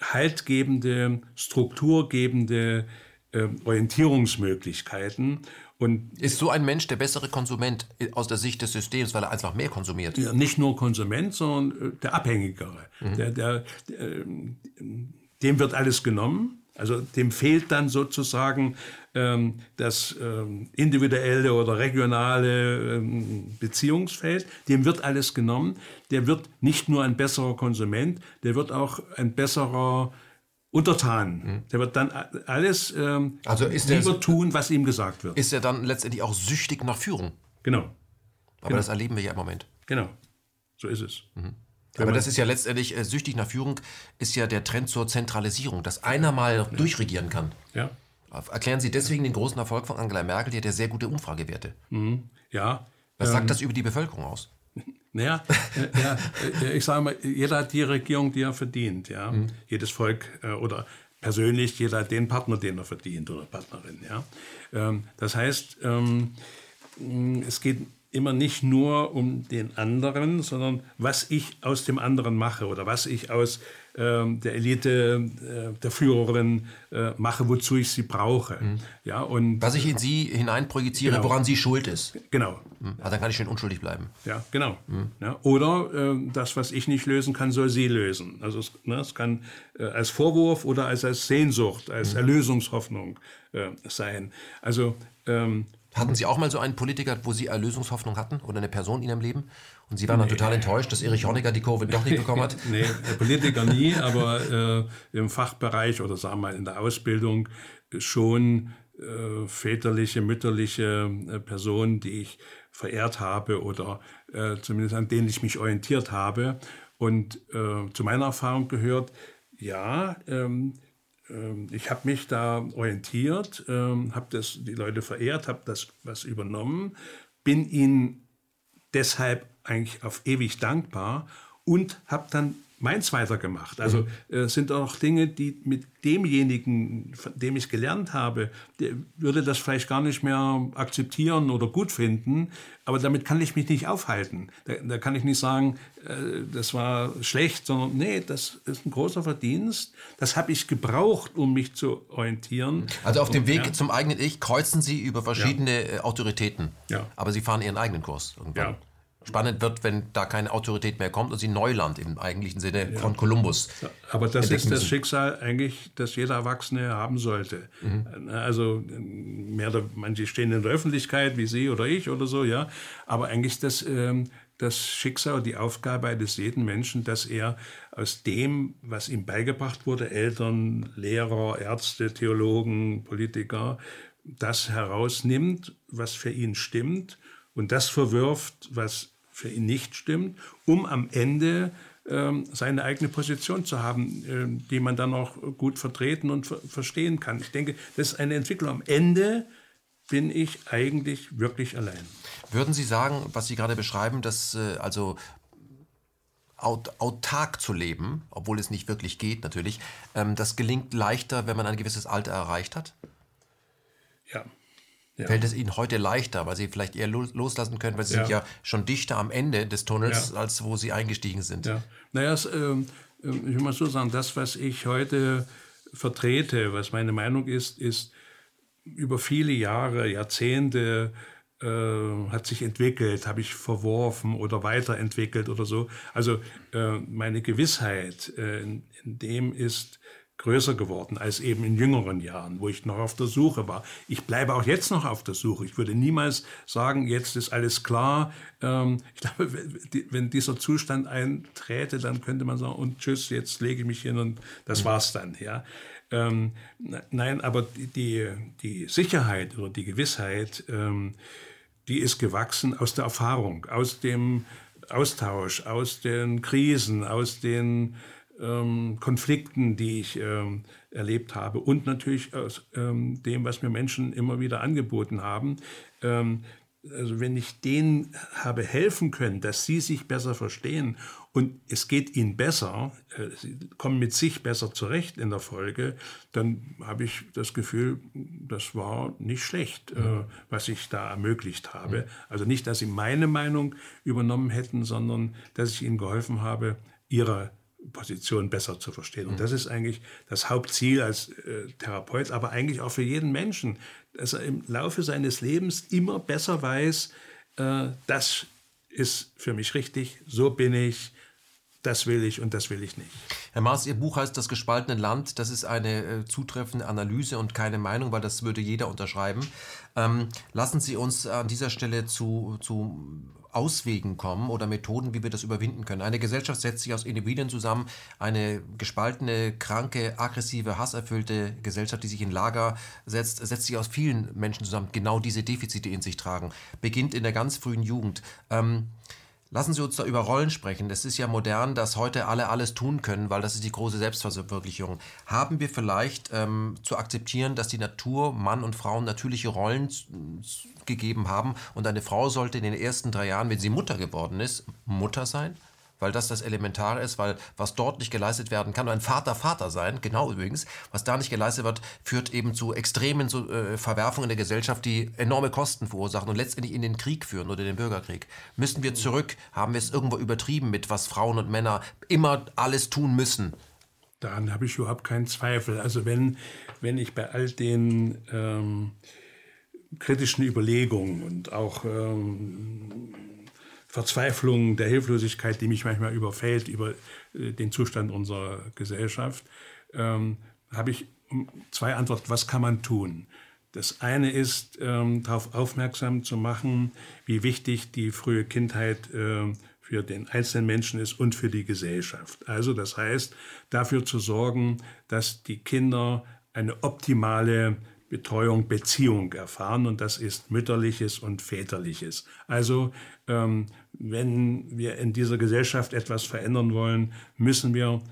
haltgebende, strukturgebende äh, Orientierungsmöglichkeiten und ist so ein Mensch der bessere Konsument aus der Sicht des Systems, weil er einfach mehr konsumiert? Ja, nicht nur Konsument, sondern äh, der Abhängigere. Mhm. Der, der, der, dem wird alles genommen. Also dem fehlt dann sozusagen ähm, das ähm, individuelle oder regionale ähm, Beziehungsfeld. Dem wird alles genommen. Der wird nicht nur ein besserer Konsument, der wird auch ein besserer untertan. Mhm. Der wird dann alles ähm, also ist lieber der, tun, was ihm gesagt wird. Ist er dann letztendlich auch süchtig nach Führung? Genau. Aber genau. das erleben wir ja im Moment. Genau. So ist es. Mhm. Aber das ist ja letztendlich, äh, süchtig nach Führung ist ja der Trend zur Zentralisierung, dass einer mal ja. durchregieren kann. Ja. Erklären Sie deswegen den großen Erfolg von Angela Merkel, die hat ja sehr gute Umfragewerte. Mhm. Ja. Was ähm, sagt das über die Bevölkerung aus? Naja, äh, ja, äh, ich sage mal, jeder hat die Regierung, die er verdient. Ja? Mhm. Jedes Volk äh, oder persönlich, jeder hat den Partner, den er verdient oder Partnerin. Ja? Ähm, das heißt, ähm, es geht immer nicht nur um den anderen, sondern was ich aus dem anderen mache oder was ich aus ähm, der Elite, äh, der Führerin äh, mache, wozu ich sie brauche. Mhm. Ja, und, was ich in sie hineinprojiziere, genau. woran sie schuld ist. Genau. Mhm. Also dann kann ich schön unschuldig bleiben. Ja, genau. Mhm. Ja, oder äh, das, was ich nicht lösen kann, soll sie lösen. Also es, ne, es kann äh, als Vorwurf oder als, als Sehnsucht, als mhm. Erlösungshoffnung äh, sein. Also ähm, hatten Sie auch mal so einen Politiker, wo Sie Erlösungshoffnung hatten oder eine Person in Ihrem Leben? Und Sie waren nee. dann total enttäuscht, dass Erich Honecker die Covid doch nicht bekommen hat? nee, Politiker nie, aber äh, im Fachbereich oder sagen wir mal in der Ausbildung schon äh, väterliche, mütterliche äh, Personen, die ich verehrt habe oder äh, zumindest an denen ich mich orientiert habe. Und äh, zu meiner Erfahrung gehört, ja, ähm, ich habe mich da orientiert, ähm, habe die Leute verehrt, habe das was übernommen, bin ihnen deshalb eigentlich auf ewig dankbar und habe dann meins weitergemacht. Also mhm. äh, sind auch Dinge, die mit demjenigen, von dem ich gelernt habe, der würde das vielleicht gar nicht mehr akzeptieren oder gut finden, aber damit kann ich mich nicht aufhalten. Da, da kann ich nicht sagen, äh, das war schlecht, sondern nee, das ist ein großer Verdienst. Das habe ich gebraucht, um mich zu orientieren. Also auf dem Weg ja. zum eigenen Ich kreuzen Sie über verschiedene ja. Äh, Autoritäten, ja. aber Sie fahren Ihren eigenen Kurs irgendwann. Ja spannend wird, wenn da keine Autorität mehr kommt und sie Neuland im eigentlichen Sinne ja. von Kolumbus. Aber das ist das Schicksal eigentlich, das jeder Erwachsene haben sollte. Mhm. Also mehr oder manche stehen in der Öffentlichkeit wie Sie oder ich oder so, ja. Aber eigentlich das, ähm, das Schicksal, die Aufgabe eines jeden Menschen, dass er aus dem, was ihm beigebracht wurde, Eltern, Lehrer, Ärzte, Theologen, Politiker, das herausnimmt, was für ihn stimmt und das verwirft, was für ihn nicht stimmt, um am Ende ähm, seine eigene Position zu haben, äh, die man dann auch gut vertreten und ver verstehen kann. Ich denke, das ist eine Entwicklung. Am Ende bin ich eigentlich wirklich allein. Würden Sie sagen, was Sie gerade beschreiben, dass äh, also aut autark zu leben, obwohl es nicht wirklich geht natürlich, ähm, das gelingt leichter, wenn man ein gewisses Alter erreicht hat? Ja. Fällt es Ihnen heute leichter, weil Sie vielleicht eher loslassen können, weil Sie ja. sind ja schon dichter am Ende des Tunnels, ja. als wo Sie eingestiegen sind? Ja. Naja, es, äh, ich will mal so sagen, das, was ich heute vertrete, was meine Meinung ist, ist über viele Jahre, Jahrzehnte äh, hat sich entwickelt, habe ich verworfen oder weiterentwickelt oder so. Also äh, meine Gewissheit äh, in, in dem ist, größer geworden als eben in jüngeren Jahren, wo ich noch auf der Suche war. Ich bleibe auch jetzt noch auf der Suche. Ich würde niemals sagen, jetzt ist alles klar. Ähm, ich glaube, wenn dieser Zustand einträte, dann könnte man sagen, und tschüss, jetzt lege ich mich hin und das mhm. war's dann. Ja. Ähm, nein, aber die, die Sicherheit oder die Gewissheit, ähm, die ist gewachsen aus der Erfahrung, aus dem Austausch, aus den Krisen, aus den ähm, Konflikten, die ich ähm, erlebt habe und natürlich aus ähm, dem, was mir Menschen immer wieder angeboten haben. Ähm, also wenn ich denen habe helfen können, dass sie sich besser verstehen und es geht ihnen besser, äh, sie kommen mit sich besser zurecht in der Folge, dann habe ich das Gefühl, das war nicht schlecht, äh, was ich da ermöglicht habe. Also nicht, dass sie meine Meinung übernommen hätten, sondern dass ich ihnen geholfen habe, ihre Position besser zu verstehen. Und das ist eigentlich das Hauptziel als äh, Therapeut, aber eigentlich auch für jeden Menschen, dass er im Laufe seines Lebens immer besser weiß, äh, das ist für mich richtig, so bin ich, das will ich und das will ich nicht. Herr Maas, Ihr Buch heißt Das gespaltene Land. Das ist eine äh, zutreffende Analyse und keine Meinung, weil das würde jeder unterschreiben. Ähm, lassen Sie uns an dieser Stelle zu, zu Auswegen kommen oder Methoden, wie wir das überwinden können. Eine Gesellschaft setzt sich aus Individuen zusammen, eine gespaltene, kranke, aggressive, hasserfüllte Gesellschaft, die sich in Lager setzt, setzt sich aus vielen Menschen zusammen, genau diese Defizite in sich tragen. Beginnt in der ganz frühen Jugend. Ähm, Lassen Sie uns da über Rollen sprechen. Es ist ja modern, dass heute alle alles tun können, weil das ist die große Selbstverwirklichung. Haben wir vielleicht ähm, zu akzeptieren, dass die Natur Mann und Frau natürliche Rollen gegeben haben und eine Frau sollte in den ersten drei Jahren, wenn sie Mutter geworden ist, Mutter sein? Weil das das Elementare ist, weil was dort nicht geleistet werden kann, ein Vater Vater sein, genau übrigens, was da nicht geleistet wird, führt eben zu extremen so, äh, Verwerfungen in der Gesellschaft, die enorme Kosten verursachen und letztendlich in den Krieg führen oder den Bürgerkrieg. Müssen wir zurück? Haben wir es irgendwo übertrieben mit, was Frauen und Männer immer alles tun müssen? Daran habe ich überhaupt keinen Zweifel. Also wenn, wenn ich bei all den ähm, kritischen Überlegungen und auch ähm, Verzweiflung, der Hilflosigkeit, die mich manchmal überfällt über äh, den Zustand unserer Gesellschaft, ähm, habe ich zwei Antworten. Was kann man tun? Das eine ist, ähm, darauf aufmerksam zu machen, wie wichtig die frühe Kindheit äh, für den einzelnen Menschen ist und für die Gesellschaft. Also das heißt, dafür zu sorgen, dass die Kinder eine optimale Betreuung, Beziehung erfahren und das ist mütterliches und väterliches. Also ähm, wenn wir in dieser Gesellschaft etwas verändern wollen, müssen wir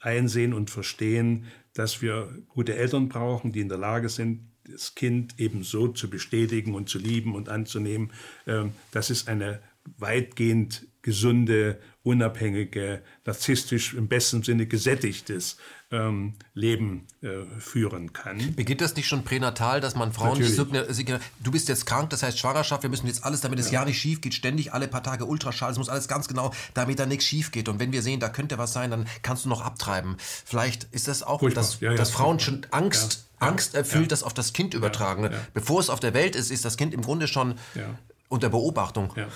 einsehen und verstehen, dass wir gute Eltern brauchen, die in der Lage sind, das Kind eben so zu bestätigen und zu lieben und anzunehmen. Ähm, das ist eine weitgehend gesunde, unabhängige, narzisstisch im besten Sinne gesättigtes ähm, Leben äh, führen kann. Beginnt das nicht schon pränatal, dass man Frauen nicht du bist jetzt krank, das heißt Schwangerschaft, wir müssen jetzt alles, damit es ja. ja nicht schief geht, ständig alle paar Tage Ultraschall, es muss alles ganz genau, damit da nichts schief geht. Und wenn wir sehen, da könnte was sein, dann kannst du noch abtreiben. Vielleicht ist das auch, dass, ja, ja, dass Frauen schon Angst, Angst erfüllt, das auf das Kind übertragen. Bevor es auf der Welt ist, ist das Kind im Grunde schon unter Beobachtung. Ja.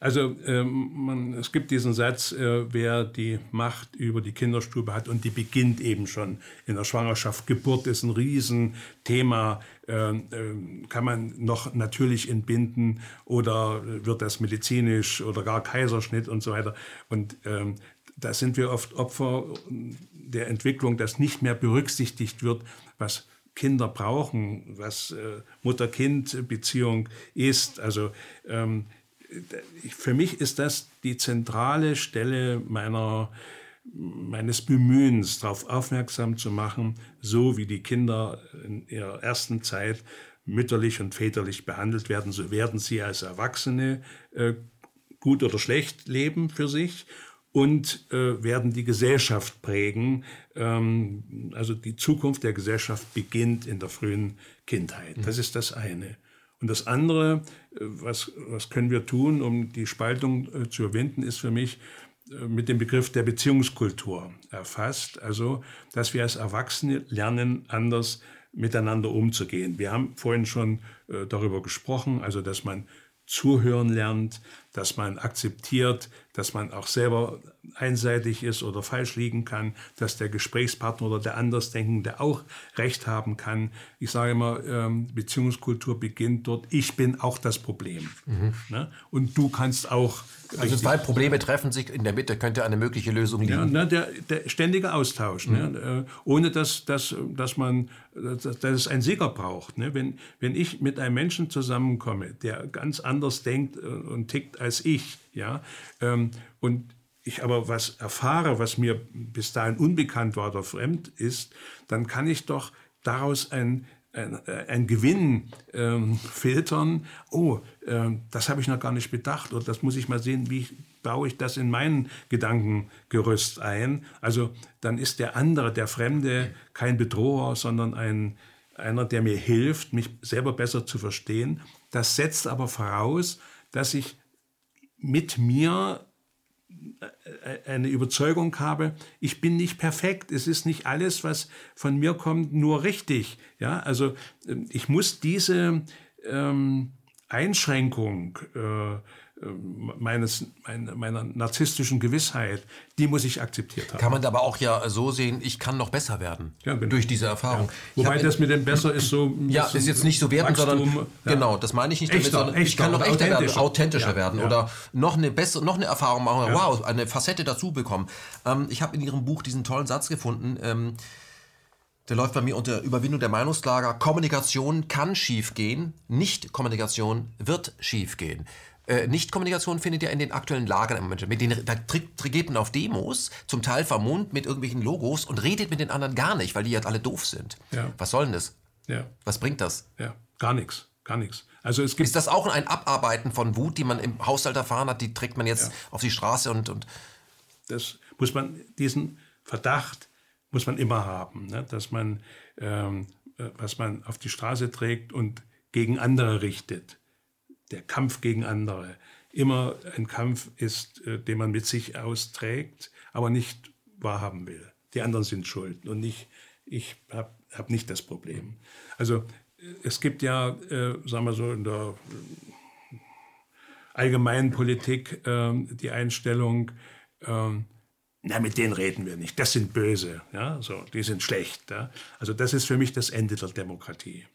Also ähm, man, es gibt diesen Satz, äh, wer die Macht über die Kinderstube hat und die beginnt eben schon in der Schwangerschaft. Geburt ist ein Riesenthema. Äh, äh, kann man noch natürlich entbinden oder wird das medizinisch oder gar Kaiserschnitt und so weiter. Und ähm, da sind wir oft Opfer der Entwicklung, dass nicht mehr berücksichtigt wird, was Kinder brauchen, was äh, Mutter-Kind-Beziehung ist. Also ähm, für mich ist das die zentrale Stelle meiner, meines Bemühens, darauf aufmerksam zu machen, so wie die Kinder in ihrer ersten Zeit mütterlich und väterlich behandelt werden, so werden sie als Erwachsene äh, gut oder schlecht leben für sich und äh, werden die Gesellschaft prägen. Ähm, also die Zukunft der Gesellschaft beginnt in der frühen Kindheit. Das ist das eine. Und das andere, äh, was, was können wir tun, um die Spaltung äh, zu überwinden, ist für mich äh, mit dem Begriff der Beziehungskultur erfasst. Also, dass wir als Erwachsene lernen, anders miteinander umzugehen. Wir haben vorhin schon darüber gesprochen, also dass man zuhören lernt, dass man akzeptiert, dass man auch selber einseitig ist oder falsch liegen kann, dass der Gesprächspartner oder der Andersdenkende auch Recht haben kann. Ich sage immer, ähm, Beziehungskultur beginnt dort, ich bin auch das Problem. Mhm. Ne? Und du kannst auch. Also zwei Probleme treffen sich, in der Mitte könnte eine mögliche Lösung liegen. Ja, ne, der, der, ständige Austausch, ne? mhm. ne? ohne dass, dass, dass, man, dass, dass es einen Sieger braucht. Ne? Wenn, wenn ich mit einem Menschen zusammenkomme, der ganz anders denkt äh, und tickt als ich, ja, ähm, und ich aber was erfahre, was mir bis dahin unbekannt war oder fremd ist, dann kann ich doch daraus ein, ein, ein Gewinn ähm, filtern. Oh, äh, das habe ich noch gar nicht bedacht oder das muss ich mal sehen, wie ich, baue ich das in mein Gedankengerüst ein. Also dann ist der andere, der Fremde, kein Bedroher, sondern ein, einer, der mir hilft, mich selber besser zu verstehen. Das setzt aber voraus, dass ich mit mir äh, eine Überzeugung habe, ich bin nicht perfekt, es ist nicht alles, was von mir kommt, nur richtig. Ja, also ähm, ich muss diese ähm, Einschränkung äh, meines, meiner, narzisstischen Gewissheit, die muss ich akzeptiert haben. Kann man aber auch ja so sehen, ich kann noch besser werden ja, genau. durch diese Erfahrung. Ja. Wobei das mit dem besser ist so. Ja, ist jetzt nicht so wertend, sondern ja. genau, das meine ich nicht echter, damit, sondern ich kann noch echter werden, authentischer werden oder noch eine bessere, noch eine Erfahrung machen. Wow, eine Facette dazu bekommen. Ähm, ich habe in Ihrem Buch diesen tollen Satz gefunden. Ähm, der läuft bei mir unter Überwindung der Meinungslager. Kommunikation kann schiefgehen, Nicht-Kommunikation wird schiefgehen. Äh, Nicht-Kommunikation findet ja in den aktuellen Lagern im Moment. Mit denen, da geht man auf Demos, zum Teil vermummt mit irgendwelchen Logos und redet mit den anderen gar nicht, weil die jetzt alle doof sind. Ja. Was soll denn das? Ja. Was bringt das? Ja, gar nichts. Gar nichts. Also es gibt ist das auch ein Abarbeiten von Wut, die man im Haushalt erfahren hat, die trägt man jetzt ja. auf die Straße und, und. Das muss man, diesen Verdacht muss man immer haben, ne? dass man, ähm, äh, was man auf die Straße trägt und gegen andere richtet. Der Kampf gegen andere. Immer ein Kampf ist, äh, den man mit sich austrägt, aber nicht wahrhaben will. Die anderen sind schuld und nicht, ich habe hab nicht das Problem. Also äh, es gibt ja, äh, sagen wir so, in der allgemeinen Politik äh, die Einstellung, äh, na, mit denen reden wir nicht. Das sind böse, ja, so, die sind schlecht. Ja. Also das ist für mich das Ende der Demokratie.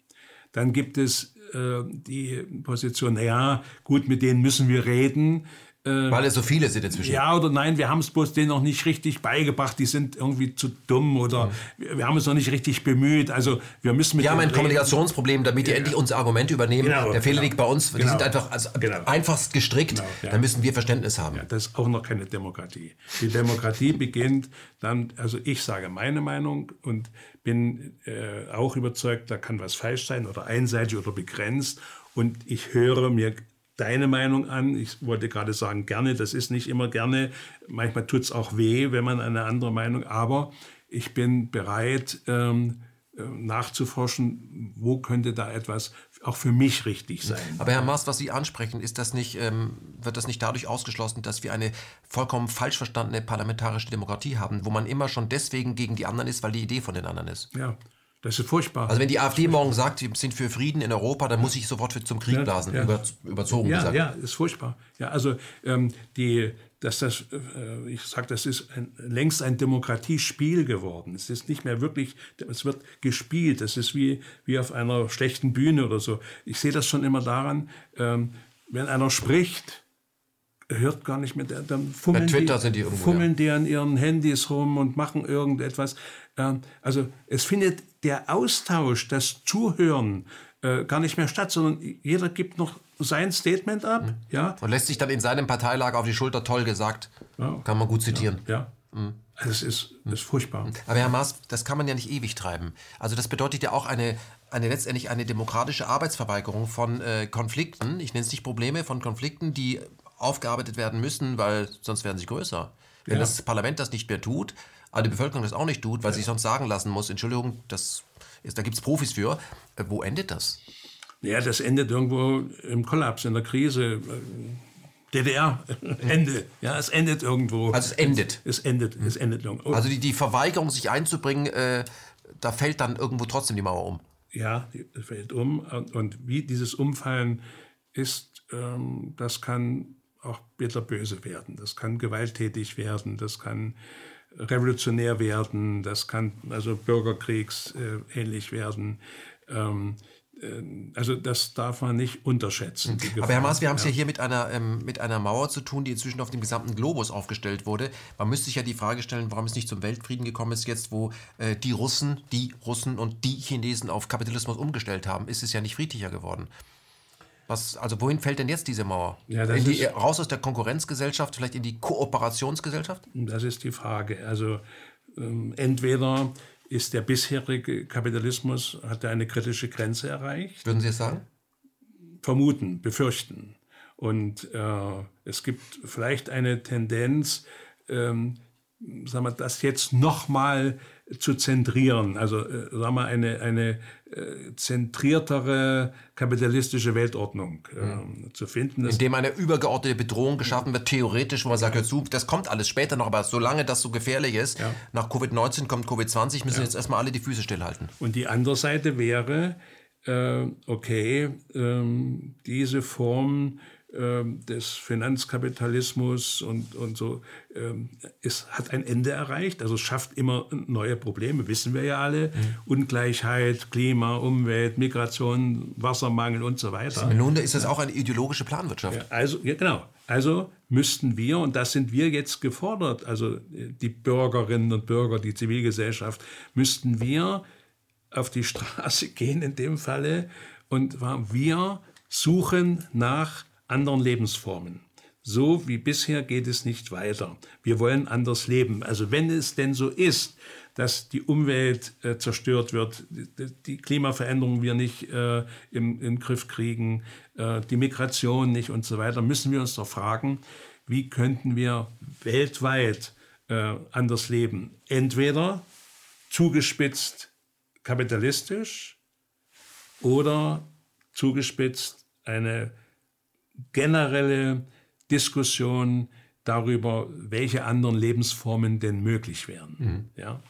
Dann gibt es äh, die Position, ja, gut, mit denen müssen wir reden. Äh, Weil es so viele sind inzwischen. Ja oder nein, wir haben es bloß denen noch nicht richtig beigebracht, die sind irgendwie zu dumm oder mhm. wir haben es noch nicht richtig bemüht. Also wir müssen mit Wir haben ein reden. Kommunikationsproblem, damit die ja. endlich unsere Argumente übernehmen. Genau, Der Fehler genau. liegt bei uns. Genau. Die sind einfach also genau. einfachst gestrickt. Genau, ja. Da müssen wir Verständnis haben. Ja, das ist auch noch keine Demokratie. Die Demokratie beginnt dann, also ich sage meine Meinung und bin äh, auch überzeugt, da kann was falsch sein oder einseitig oder begrenzt. Und ich höre mir deine Meinung an. Ich wollte gerade sagen, gerne, das ist nicht immer gerne. Manchmal tut es auch weh, wenn man eine andere Meinung, aber ich bin bereit, ähm, äh, nachzuforschen, wo könnte da etwas auch für mich richtig sein. Aber Herr Maas, was Sie ansprechen, ist das nicht, ähm, wird das nicht dadurch ausgeschlossen, dass wir eine vollkommen falsch verstandene parlamentarische Demokratie haben, wo man immer schon deswegen gegen die anderen ist, weil die Idee von den anderen ist? Ja, das ist furchtbar. Also wenn die AfD morgen sagt, sie sind für Frieden in Europa, dann muss ich sofort zum Krieg blasen, ja, ja. Über, überzogen ja, gesagt. Ja, ist furchtbar. Ja, also ähm, die, dass das, äh, ich sage, das ist ein, längst ein Demokratiespiel geworden. Es ist nicht mehr wirklich, es wird gespielt. Es ist wie, wie auf einer schlechten Bühne oder so. Ich sehe das schon immer daran, ähm, wenn einer spricht, hört gar nicht mehr, dann fummeln, die, die, fummeln ja. die an ihren Handys rum und machen irgendetwas. Ähm, also es findet der Austausch, das Zuhören äh, gar nicht mehr statt, sondern jeder gibt noch sein Statement ab. Mhm. Ja? Und lässt sich dann in seinem Parteilager auf die Schulter toll gesagt. Ja. Kann man gut zitieren. Ja. ja. Mhm. Also es ist, das ist furchtbar. Aber Herr Maas, das kann man ja nicht ewig treiben. Also das bedeutet ja auch eine, eine letztendlich eine demokratische Arbeitsverweigerung von äh, Konflikten, ich nenne es nicht Probleme, von Konflikten, die aufgearbeitet werden müssen, weil sonst werden sie größer. Wenn ja. das Parlament das nicht mehr tut, aber die Bevölkerung das auch nicht tut, weil ja. sie sonst sagen lassen muss, Entschuldigung, das ist, da gibt es Profis für. Äh, wo endet das? Ja, das endet irgendwo im Kollaps, in der Krise. DDR, Ende. Ja, es endet irgendwo. Also es endet. Es, es endet, es endet irgendwo. Also die, die Verweigerung, sich einzubringen, äh, da fällt dann irgendwo trotzdem die Mauer um. Ja, die fällt um. Und wie dieses Umfallen ist, ähm, das kann auch bitterböse werden. Das kann gewalttätig werden. Das kann revolutionär werden, das kann also Bürgerkriegs äh, werden. Ähm, äh, also das darf man nicht unterschätzen. Aber Herr Maas, wir haben es ja. ja, hier mit einer, ähm, mit einer Mauer zu tun, die inzwischen auf dem gesamten Globus aufgestellt wurde. Man müsste sich ja die Frage stellen, warum es nicht zum Weltfrieden gekommen ist, jetzt wo äh, die Russen, die Russen und die Chinesen auf Kapitalismus umgestellt haben, ist es ja nicht friedlicher geworden. Was, also wohin fällt denn jetzt diese Mauer? Ja, die, raus aus der Konkurrenzgesellschaft, vielleicht in die Kooperationsgesellschaft? Das ist die Frage. Also ähm, entweder ist der bisherige Kapitalismus, hat er eine kritische Grenze erreicht. Würden Sie es sagen? Vermuten, befürchten. Und äh, es gibt vielleicht eine Tendenz, ähm, sagen wir, das jetzt nochmal zu zentrieren. Also äh, sagen wir eine, eine äh, zentriertere kapitalistische Weltordnung äh, zu finden. Indem eine übergeordnete Bedrohung geschaffen wird, theoretisch, wo man sagt, ja. das kommt alles später noch, aber solange das so gefährlich ist, ja. nach Covid-19 kommt Covid-20, müssen ja. jetzt erstmal alle die Füße stillhalten. Und die andere Seite wäre, äh, okay, ähm, diese Form ähm, des Finanzkapitalismus und, und so, ähm, es hat ein Ende erreicht. Also es schafft immer neue Probleme, wissen wir ja alle. Mhm. Ungleichheit, Klima, Umwelt, Migration, Wassermangel und so weiter. Nun ist das auch eine ideologische Planwirtschaft. Ja, also, ja, genau. Also müssten wir, und das sind wir jetzt gefordert, also die Bürgerinnen und Bürger, die Zivilgesellschaft, müssten wir auf die Straße gehen in dem Falle und wir suchen nach anderen Lebensformen. So wie bisher geht es nicht weiter. Wir wollen anders leben. Also wenn es denn so ist, dass die Umwelt äh, zerstört wird, die, die, Klimaveränderung wir nicht äh, im, im, Griff kriegen, äh, die Migration nicht und so weiter, müssen wir uns doch fragen, wie könnten wir weltweit äh, anders leben? Entweder zugespitzt kapitalistisch oder zugespitzt eine generelle Diskussion darüber, welche anderen Lebensformen denn möglich wären. Mhm. Ja?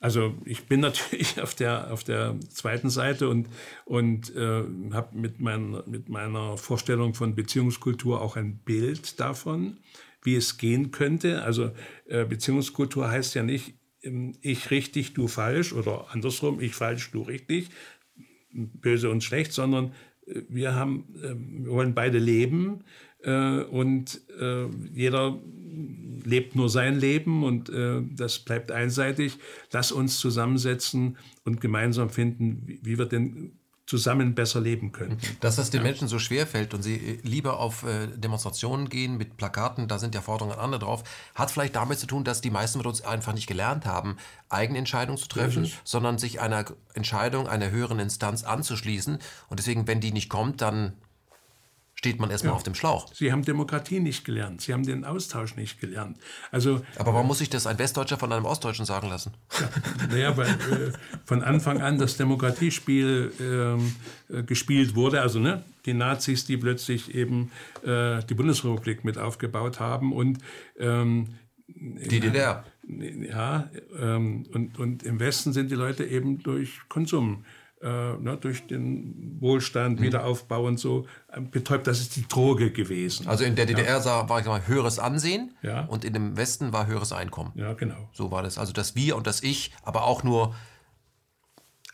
Also ich bin natürlich auf der, auf der zweiten Seite und, und äh, habe mit, mein, mit meiner Vorstellung von Beziehungskultur auch ein Bild davon, wie es gehen könnte. Also äh, Beziehungskultur heißt ja nicht, ähm, ich richtig, du falsch oder andersrum, ich falsch, du richtig, böse und schlecht, sondern wir haben, ähm, wir wollen beide leben äh, und äh, jeder lebt nur sein Leben und das bleibt einseitig. Lass uns zusammensetzen und gemeinsam finden, wie wir denn zusammen besser leben können. Dass das den. Menschen so schwer fällt und sie äh, lieber auf äh, Demonstrationen gehen mit Plakaten, da sind ja Forderungen an andere drauf, hat vielleicht damit zu tun, dass die meisten mit uns einfach nicht gelernt haben, eigene Entscheidungen zu treffen, mhm. sondern sich einer Entscheidung einer höheren Instanz anzuschließen. Und deswegen, wenn die nicht kommt, dann steht man erstmal ja. auf dem Schlauch. Sie haben Demokratie nicht gelernt. Sie haben den Austausch nicht gelernt. Also, Aber warum muss sich das ein Westdeutscher von einem Ostdeutschen sagen lassen? Ja, naja, weil äh, von Anfang an das Demokratiespiel ähm, äh, gespielt wurde. Also ne, die Nazis, die plötzlich eben äh, die Bundesrepublik mit aufgebaut haben und ähm, die DDR. Ja, ähm, und, und im Westen sind die Leute eben durch Konsum äh, ne, durch den Wohlstand, mhm. Wiederaufbau und so äh, betäubt. Das ist die Droge gewesen. Also in der DDR ja. war ich mal höheres Ansehen ja. und in dem Westen war höheres Einkommen. Ja, genau. So war das. Also das Wir und das Ich, aber auch nur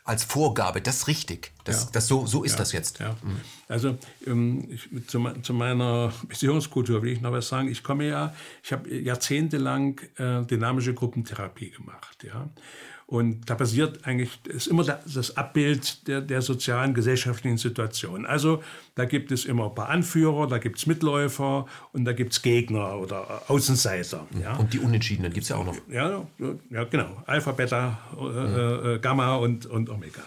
als Vorgabe, das ist richtig. Das, ja. das so, so ist ja. das jetzt. Ja. Mhm. Also ähm, ich, zu, zu, meiner Beziehungskultur will ich noch was sagen. Ich komme ja, ich habe jahrzehntelang äh, dynamische Gruppentherapie gemacht. Ja. Und da passiert eigentlich, ist immer das Abbild der, der sozialen, gesellschaftlichen Situation. Also da gibt es immer ein paar Anführer, da gibt es Mitläufer und da gibt es Gegner oder Außenseiter. Ja. Und die Unentschiedenen gibt es ja auch noch. Ja, ja genau. Alpha, Beta, äh, äh, Gamma und, und Omega.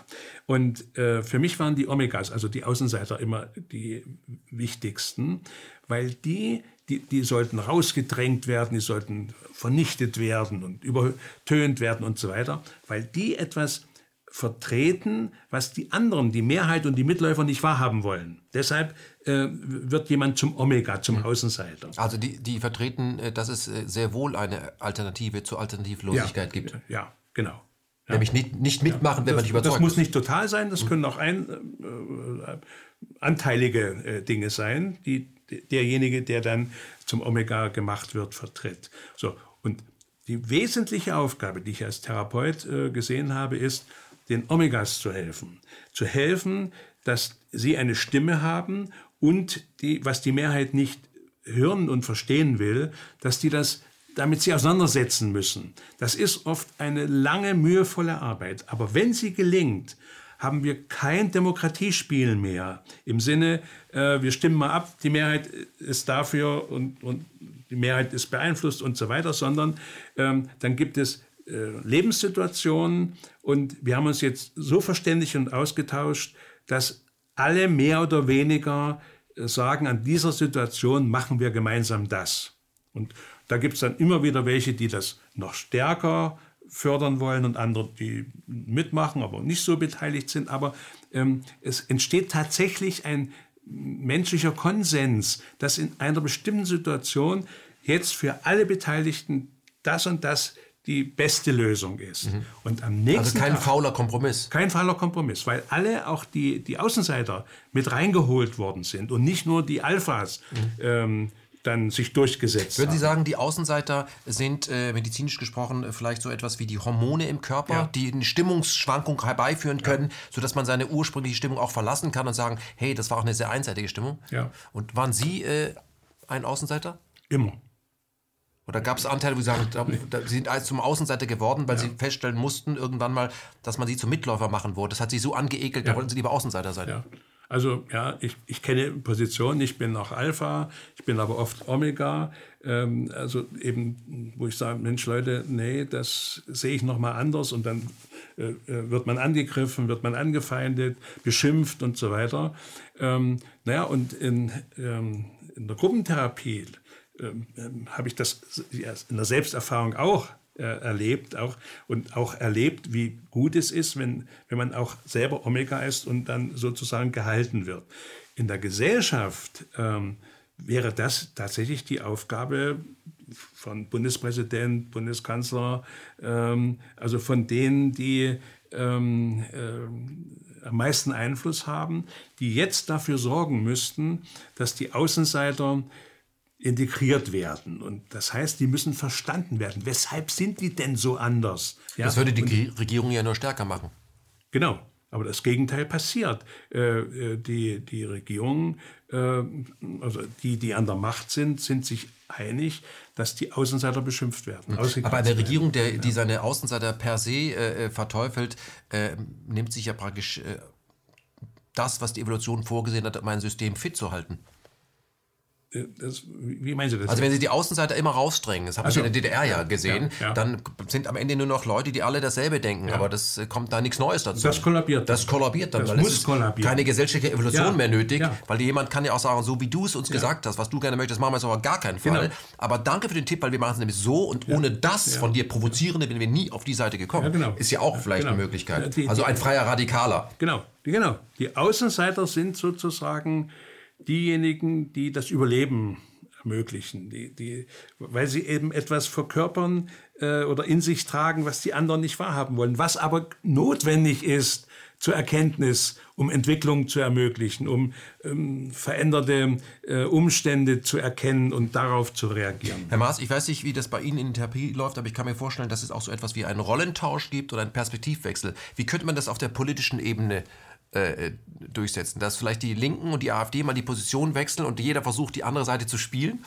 Und äh, für mich waren die Omegas, also die Außenseiter, immer die wichtigsten, weil die die, die sollten rausgedrängt werden, die sollten vernichtet werden und übertönt werden und so weiter, weil die etwas vertreten, was die anderen, die Mehrheit und die Mitläufer nicht wahrhaben wollen. Deshalb äh, wird jemand zum Omega, zum mhm. Außenseiter. Also die, die vertreten, äh, dass es äh, sehr wohl eine Alternative zur Alternativlosigkeit ja, gibt. Ja, genau. Ja. Nämlich nicht, nicht mitmachen, ja, wenn man nicht überzeugt Das muss nicht total sein, das mhm. können auch ein, äh, anteilige äh, Dinge sein, die derjenige, der dann zum Omega gemacht wird, vertritt. So, und die wesentliche Aufgabe, die ich als Therapeut äh, gesehen habe, ist, den Omegas zu helfen. Zu helfen, dass sie eine Stimme haben und die, was die Mehrheit nicht hören und verstehen will, dass die das damit sie auseinandersetzen müssen. Das ist oft eine lange, mühevolle Arbeit. Aber wenn sie gelingt, haben wir kein Demokratiespiel mehr. Im Sinne, äh, wir stimmen mal ab, die Mehrheit ist dafür und, und die Mehrheit ist beeinflusst und so weiter, sondern ähm, dann gibt es äh, Lebenssituationen und wir haben uns jetzt so verständigt und ausgetauscht, dass alle mehr oder weniger äh, sagen, an dieser Situation machen wir gemeinsam das. Und da gibt es dann immer wieder welche, die das noch stärker fördern wollen und andere, die mitmachen, aber nicht so beteiligt sind. Aber ähm, es entsteht tatsächlich ein menschlicher Konsens, dass in einer bestimmten Situation jetzt für alle Beteiligten das und das die beste Lösung ist. Mhm. Und am nächsten also kein Tag, fauler Kompromiss. Kein fauler Kompromiss, weil alle, auch die, die Außenseiter, mit reingeholt worden sind und nicht nur die Alphas. Mhm. Ähm, dann sich durchgesetzt Würden Sie sagen, die Außenseiter sind äh, medizinisch gesprochen äh, vielleicht so etwas wie die Hormone im Körper, ja. die eine Stimmungsschwankung herbeiführen können, ja. sodass man seine ursprüngliche Stimmung auch verlassen kann und sagen, hey, das war auch eine sehr einseitige Stimmung? Ja. Und waren Sie äh, ein Außenseiter? Immer. Oder gab es Anteile, wo Sie sagen, Sie sind zum Außenseiter geworden, weil ja. Sie feststellen mussten irgendwann mal, dass man Sie zum Mitläufer machen wollte. Das hat Sie so angeekelt, da wollten Sie lieber Außenseiter sein. Ja. Also ja, ich, ich kenne Positionen, ich bin auch Alpha, ich bin aber oft Omega. Ähm, also eben, wo ich sage, Mensch Leute, nee, das sehe ich nochmal anders und dann äh, äh, wird man angegriffen, wird man angefeindet, beschimpft und so weiter. Ähm, naja, und in, ähm, in der Gruppentherapie ähm, ähm habe ich das in der Selbsterfahrung auch äh, erlebt auch, und auch erlebt, wie gut es ist, wenn, wenn man auch selber Omega ist und dann sozusagen gehalten wird. In der Gesellschaft ähm, wäre das tatsächlich die Aufgabe von Bundespräsident, Bundeskanzler, ähm, also von denen, die ähm, äh, am meisten Einfluss haben, die jetzt dafür sorgen müssten, dass die Außenseiter integriert werden. Und das heißt, die müssen verstanden werden. Weshalb sind die denn so anders? Ja? Das würde die Und, Regierung ja nur stärker machen. Genau. Aber das Gegenteil passiert. Äh, äh die, die Regierungen, äh, also die, die an der Macht sind, sind sich einig, dass die Außenseiter beschimpft werden. Aber eine Regierung, der, die seine Außenseiter per se äh, verteufelt, nimmt sich ja praktisch das, was die Evolution vorgesehen hat, um ein System fit zu halten. Das, wie meinen Sie das? Also wenn Sie die Außenseiter immer rausdrängen, das haben also, Sie in der DDR ja gesehen, ja, ja. dann sind am Ende nur noch Leute, die alle dasselbe denken, ja. aber das äh, kommt da nichts Neues dazu. Das kollabiert. Das kollabiert dann, das weil muss es kollabieren. keine gesellschaftliche Evolution mehr nötig, weil jemand kann ja auch sagen, so wie du es uns gesagt hast, was du gerne möchtest, machen wir es aber gar keinen Fall. Genau. Aber danke für den Tipp, weil wir machen es nämlich so und ohne das von dir provozierende wären wir nie auf die Seite gekommen. Genau. Ist ja auch vielleicht genau. eine Möglichkeit. Also ein freier Radikaler. Genau, genau. Die Außenseiter sind sozusagen diejenigen, die das Überleben ermöglichen, die, die, weil sie eben etwas verkörpern äh, oder in sich tragen, was die anderen nicht wahrhaben wollen, was aber notwendig ist zur Erkenntnis, um Entwicklung zu ermöglichen, um ähm, veränderte äh, Umstände zu erkennen und darauf zu reagieren. Herr Maas, ich weiß nicht, wie das bei Ihnen in der Therapie läuft, aber ich kann mir vorstellen, dass es auch so etwas wie einen Rollentausch gibt oder einen Perspektivwechsel. Wie könnte man das auf der politischen Ebene äh, durchsetzen. Dass vielleicht die Linken und die AfD mal die Position wechseln und jeder versucht, die andere Seite zu spielen.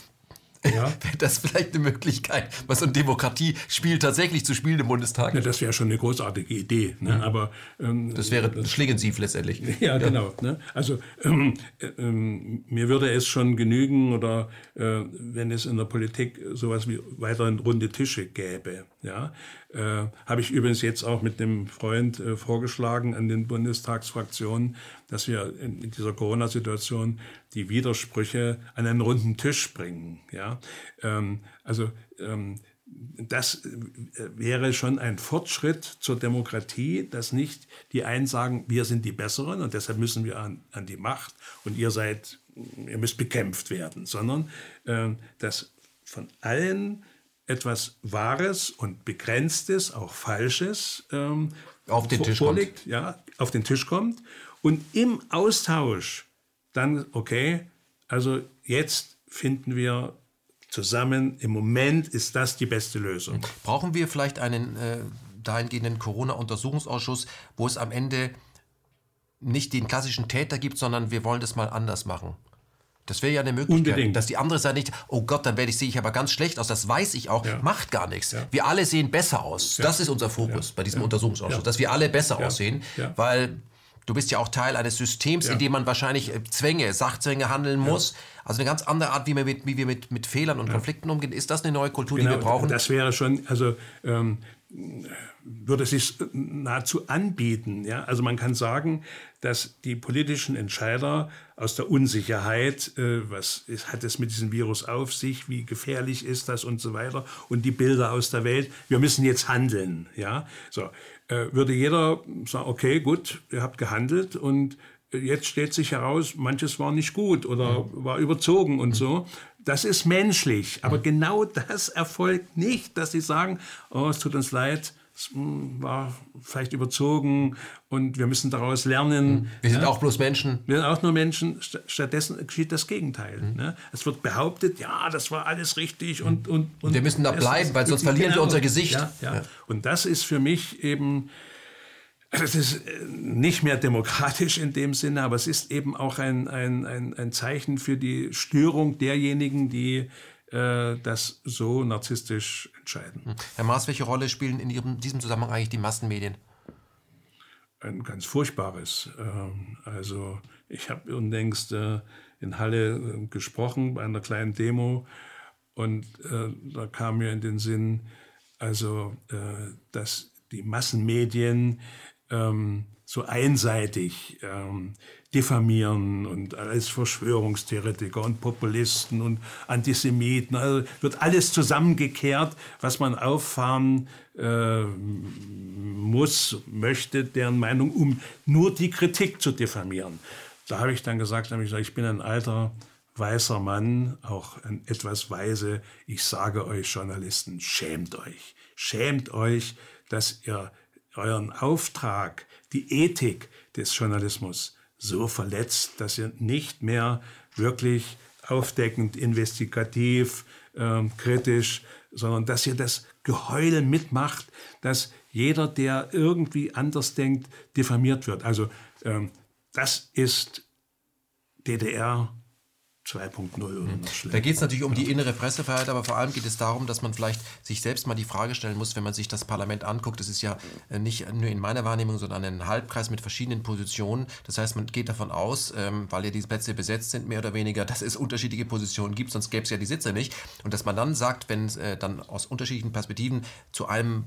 Ja. Wäre das vielleicht eine Möglichkeit, was so ein Demokratiespiel tatsächlich zu spielen im Bundestag? Ja, das wäre schon eine großartige Idee. Ne? Mhm. Aber, ähm, das wäre das, schlingensiv letztendlich. Ja, ja. genau. Ne? Also ähm, äh, ähm, mir würde es schon genügen, oder äh, wenn es in der Politik sowas wie weiterhin runde Tische gäbe. Ja? Äh, Habe ich übrigens jetzt auch mit einem Freund äh, vorgeschlagen an den Bundestagsfraktionen, dass wir in, dieser Corona-Situation die Widersprüche an einen runden Tisch bringen. Ja? Ähm, also ähm, das äh, wäre schon ein Fortschritt zur Demokratie, dass nicht die einen sagen, wir sind die Besseren und deshalb müssen wir an, an die Macht und ihr seid, ihr müsst bekämpft werden, sondern äh, dass von allen etwas Wahres und Begrenztes, auch Falsches ähm, auf den Tisch vorliegt, kommt. Ja, auf den Tisch kommt und im Austausch dann, okay, also jetzt finden wir zusammen, im Moment ist das die beste Lösung. Brauchen wir vielleicht einen äh, dahingehenden Corona-Untersuchungsausschuss, wo es am Ende nicht den klassischen Täter gibt, sondern wir wollen das mal anders machen? Das wäre ja eine Möglichkeit, Unbedingt. dass die andere Seite nicht, oh Gott, dann werde ich sehe ich aber ganz schlecht aus. Das weiß ich auch. Ja. Macht gar nichts. Ja. Wir alle sehen besser aus. Ja. Das ist unser Fokus bei diesem Untersuchungsausschuss, dass wir alle besser aussehen, weil du bist ja auch Teil eines Systems, in dem man wahrscheinlich äh, Zwänge, Sachzwänge handeln muss. Also eine ganz andere Art, wie wir mit, wie wir mit, mit Fehlern und Konflikten umgehen. Ist das eine neue Kultur, genau, die wir brauchen? Das wäre schon, also ähm, würde sich nahezu anbieten. Ja? Also man kann sagen, dass die politischen Entscheider aus der Unsicherheit, äh, was ist, hat es mit diesem Virus auf sich, wie gefährlich ist das und so weiter, und die Bilder aus der Welt, wir müssen jetzt handeln. Ja? So, äh, würde jeder sagen, okay, gut, ihr habt gehandelt und jetzt stellt sich heraus, manches war nicht gut oder war überzogen und so, das ist menschlich, aber genau das erfolgt nicht, dass sie sagen, oh, es tut uns leid, es hm, war vielleicht überzogen und wir müssen daraus lernen. Mhm. Wir sind ja. auch bloß Menschen. Wir sind auch nur Menschen. Stattdessen geschieht das Gegenteil. Mhm. Ne? Es wird behauptet, ja, das war alles richtig und. und, und wir müssen da bleiben, weil sonst verlieren genau. wir unser Gesicht. Ja, ja. Und das ist für mich eben. Das ist äh, nicht mehr demokratisch in dem Sinne, aber es ist eben auch ein, ein, ein, ein Zeichen für die Störung derjenigen, die äh, das so narzisstisch entscheiden. Hm. Herr Maas, welche Rolle spielen in Ihrem, diesem Zusammenhang eigentlich die Massenmedien? Ein ganz furchtbares. Ähm, also ich habe unlängst äh, in Halle äh, gesprochen bei einer kleinen Demo und da kam mir in den Sinn, also dass die Massenmedien ähm, so einseitig ähm, diffamieren und als Verschwörungstheoretiker und Populisten und Antisemiten. Also wird alles zusammengekehrt, was man auffahren äh, muss, möchte, deren Meinung, um nur die Kritik zu diffamieren. Da habe ich dann gesagt, gesagt ich bin ein alter weißer Mann, auch ein etwas weise. Ich sage euch Journalisten, schämt euch. Schämt euch, dass ihr euren Auftrag, die Ethik des Journalismus so verletzt, dass ihr nicht mehr wirklich aufdeckend, investigativ, äh, kritisch, sondern dass ihr das Geheule mitmacht, dass jeder, der irgendwie anders denkt, diffamiert wird. Also ähm, das ist DDR 2.0 oder noch Da geht es natürlich um die innere Pressefreiheit, aber vor allem geht es darum, dass man vielleicht sich selbst mal die Frage stellen muss, wenn man sich das Parlament anguckt. Das ist ja äh, nicht nur in meiner Wahrnehmung, sondern ein Halbkreis mit verschiedenen Positionen. Das heißt, man geht davon aus, ähm, weil ja diese Plätze besetzt sind, mehr oder weniger, dass es unterschiedliche Positionen gibt, sonst gäbe es ja die Sitze nicht. Und dass man dann sagt, wenn es äh, dann aus unterschiedlichen Perspektiven zu einem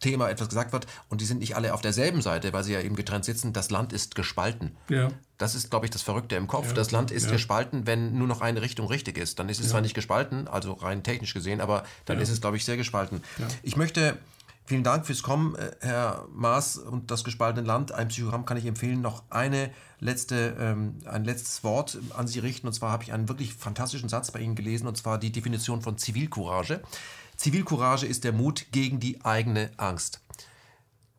Thema etwas gesagt wird und die sind nicht alle auf derselben Seite, weil sie ja eben getrennt sitzen. Das Land ist gespalten. Ja. Das ist, glaube ich, das Verrückte im Kopf. Ja. Das Land ist ja. gespalten, wenn nur noch eine Richtung richtig ist. Dann ist es zwar nicht gespalten, also rein technisch gesehen, aber dann ist es, glaube ich, sehr gespalten. Ich möchte Vielen Dank fürs Kommen, äh, Herr Maas und das gespaltene Land. Ein Psychogramm kann ich empfehlen. Noch eine letzte, ähm, ein letztes Wort an Sie richten. Und zwar habe ich einen wirklich fantastischen Satz bei Ihnen gelesen, und zwar die Definition von Zivilcourage. Zivilcourage ist der Mut gegen die eigene Angst.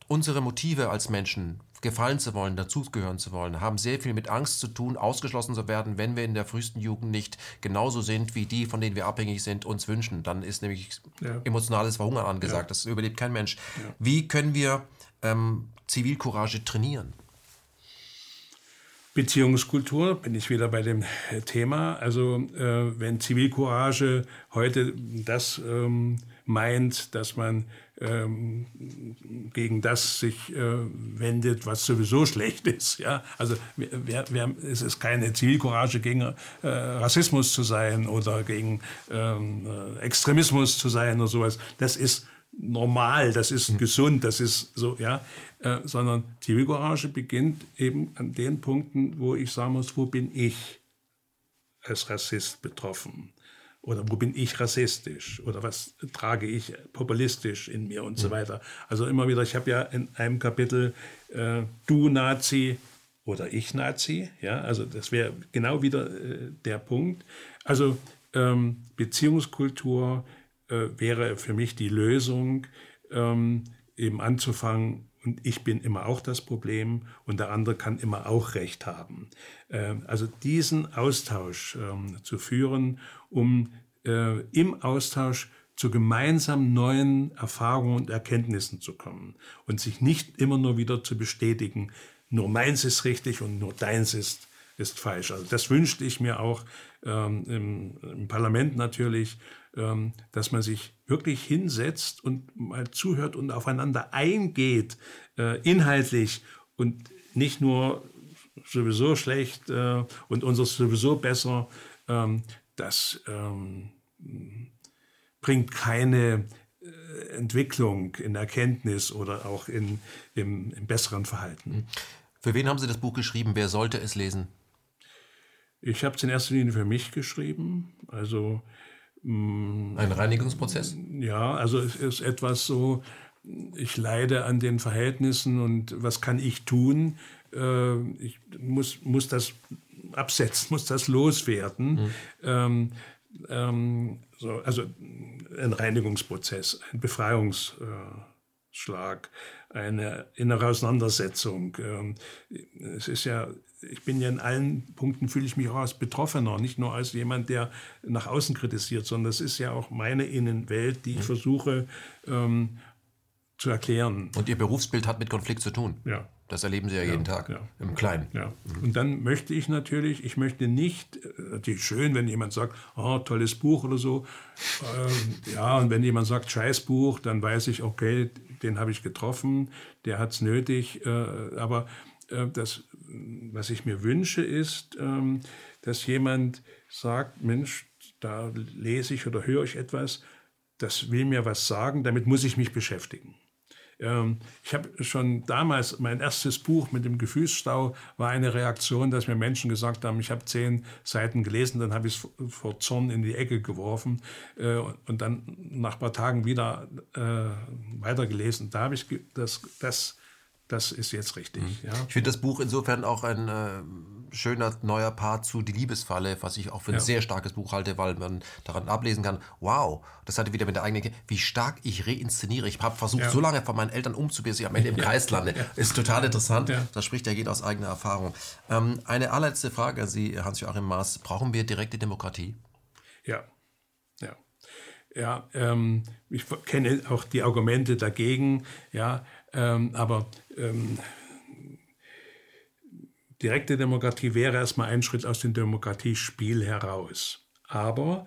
Unsere Motive als Menschen, gefallen zu wollen, dazugehören zu wollen, haben sehr viel mit Angst zu tun, ausgeschlossen zu werden, wenn wir in der frühesten Jugend nicht genauso sind wie die, von denen wir abhängig sind, uns wünschen. Dann ist nämlich ja. emotionales Verhungern angesagt. Ja. Das überlebt kein Mensch. Ja. Wie können wir ähm, Zivilcourage trainieren? Beziehungskultur, bin ich wieder bei dem Thema. Also äh, wenn Zivilcourage heute das ähm, meint, dass man ähm, gegen das sich äh, wendet, was sowieso schlecht ist. Ja? Also wer, wer, es ist keine Zivilcourage, gegen äh, Rassismus zu sein oder gegen ähm, äh, Extremismus zu sein oder sowas. Das ist normal, das ist mhm. gesund, das ist so, ja, äh, sondern Zivilcourage beginnt eben an den Punkten, wo ich sagen muss, wo bin ich als Rassist betroffen? Oder wo bin ich rassistisch? Oder was trage ich populistisch in mir und mhm. so weiter? Also immer wieder, ich habe ja in einem Kapitel äh, du Nazi oder ich Nazi, ja, also das wäre genau wieder äh, der Punkt. Also ähm, Beziehungskultur, äh, wäre für mich die Lösung, ähm, eben anzufangen, und ich bin immer auch das Problem und der andere kann immer auch recht haben. Ähm, also diesen Austausch ähm, zu führen, um äh, im Austausch zu gemeinsam neuen Erfahrungen und Erkenntnissen zu kommen und sich nicht immer nur wieder zu bestätigen, nur meins ist richtig und nur deins ist, ist falsch. Also das wünschte ich mir auch ähm, im, im Parlament natürlich, dass man sich wirklich hinsetzt und mal zuhört und aufeinander eingeht, äh, inhaltlich und nicht nur sowieso schlecht äh, und unseres sowieso besser, ähm, das ähm, bringt keine äh, Entwicklung in Erkenntnis oder auch in, im, im besseren Verhalten. Für wen haben Sie das Buch geschrieben? Wer sollte es lesen? Ich habe es in erster Linie für mich geschrieben. Also Ein Reinigungsprozess? Ja, also es ist etwas so, ich leide an den Verhältnissen und was kann ich tun? Äh, ich muss, muss das absetzen, muss das loswerden. Mhm. Ähm, ähm, so, also ein Reinigungsprozess, ein Befreiungsschlag, eine innere Auseinandersetzung. Ähm, es ist ja, ich bin ja in allen Punkten fühle ich mich auch als Betroffener, nicht nur als jemand, der nach außen kritisiert, sondern es ist ja auch meine Innenwelt, die ich mhm. versuche ähm, zu erklären. Und Ihr Berufsbild hat mit Konflikt zu tun. Ja. Das erleben Sie ja, ja jeden Tag ja. im Kleinen. Ja. Und dann möchte ich natürlich, ich möchte nicht, äh, natürlich schön, wenn jemand sagt, oh, tolles Buch oder so. Ähm, ja, und wenn jemand sagt, scheiß Buch, dann weiß ich, okay, den habe ich getroffen, der hat es nötig. Äh, aber äh, das, was ich mir wünsche, ist, ähm, dass jemand sagt, Mensch, da lese ich oder höre ich etwas, das will mir was sagen, damit muss ich mich beschäftigen. Ähm, ich habe schon damals, mein erstes Buch mit dem Gefühlsstau war eine Reaktion, dass mir Menschen gesagt haben, ich habe zehn Seiten gelesen, dann habe ich es vor Zorn in die Ecke geworfen äh, und dann nach ein paar Tagen wieder äh, weitergelesen. Da habe ich das, das das ist jetzt richtig. Mhm. Ja. Ich finde das Buch insofern auch ein äh, schöner neuer Part zu Die Liebesfalle, was ich auch für ein ja. sehr starkes Buch halte, weil man daran ablesen kann, wow, das hatte wieder mit der eigenen, wie stark ich reinszeniere. Ich habe versucht, ja. so lange von meinen Eltern umzugehen, bis ich am Ende im Kreis lande. Ist total interessant. Das spricht ja jeder aus eigener Erfahrung. Ähm, eine allerletzte Frage an Sie, Hans-Joachim Maas. Brauchen wir direkte Demokratie? Ja. Ja. Ja, ähm, ich kenne auch die Argumente dagegen, ja, ähm, aber ähm, direkte Demokratie wäre erstmal ein Schritt aus dem Demokratiespiel heraus. Aber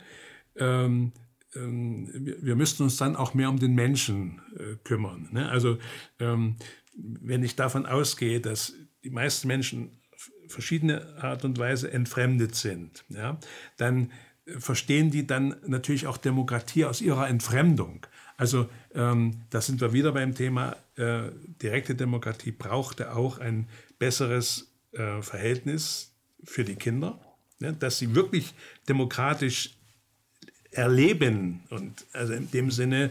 ähm, ähm, wir, müssten uns dann auch mehr um den Menschen äh, kümmern. Ne? Also ähm, wenn ich davon ausgehe, dass die meisten Menschen verschiedene Art und Weise entfremdet sind, ja, dann verstehen die dann natürlich auch Demokratie aus ihrer Entfremdung. Also ähm, da sind wir wieder beim Thema, äh, direkte Demokratie brauchte auch ein besseres äh, Verhältnis für die Kinder, ne, dass sie wirklich demokratisch erleben. Und also in dem Sinne,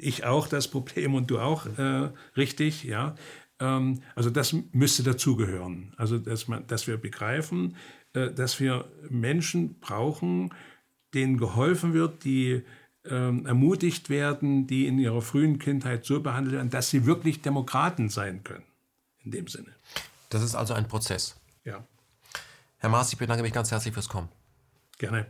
ich auch das Problem und du auch äh, richtig, ja. Ähm, also das müsste dazugehören. Also dass, man, dass wir begreifen, äh, dass wir Menschen brauchen, denen geholfen wird, die ähm, ermutigt werden, die in ihrer frühen Kindheit so behandelt werden, dass sie wirklich Demokraten sein können. In dem Sinne. Das ist also ein Prozess. Ja. Herr Maas, ich bedanke mich ganz herzlich fürs Kommen. Gerne.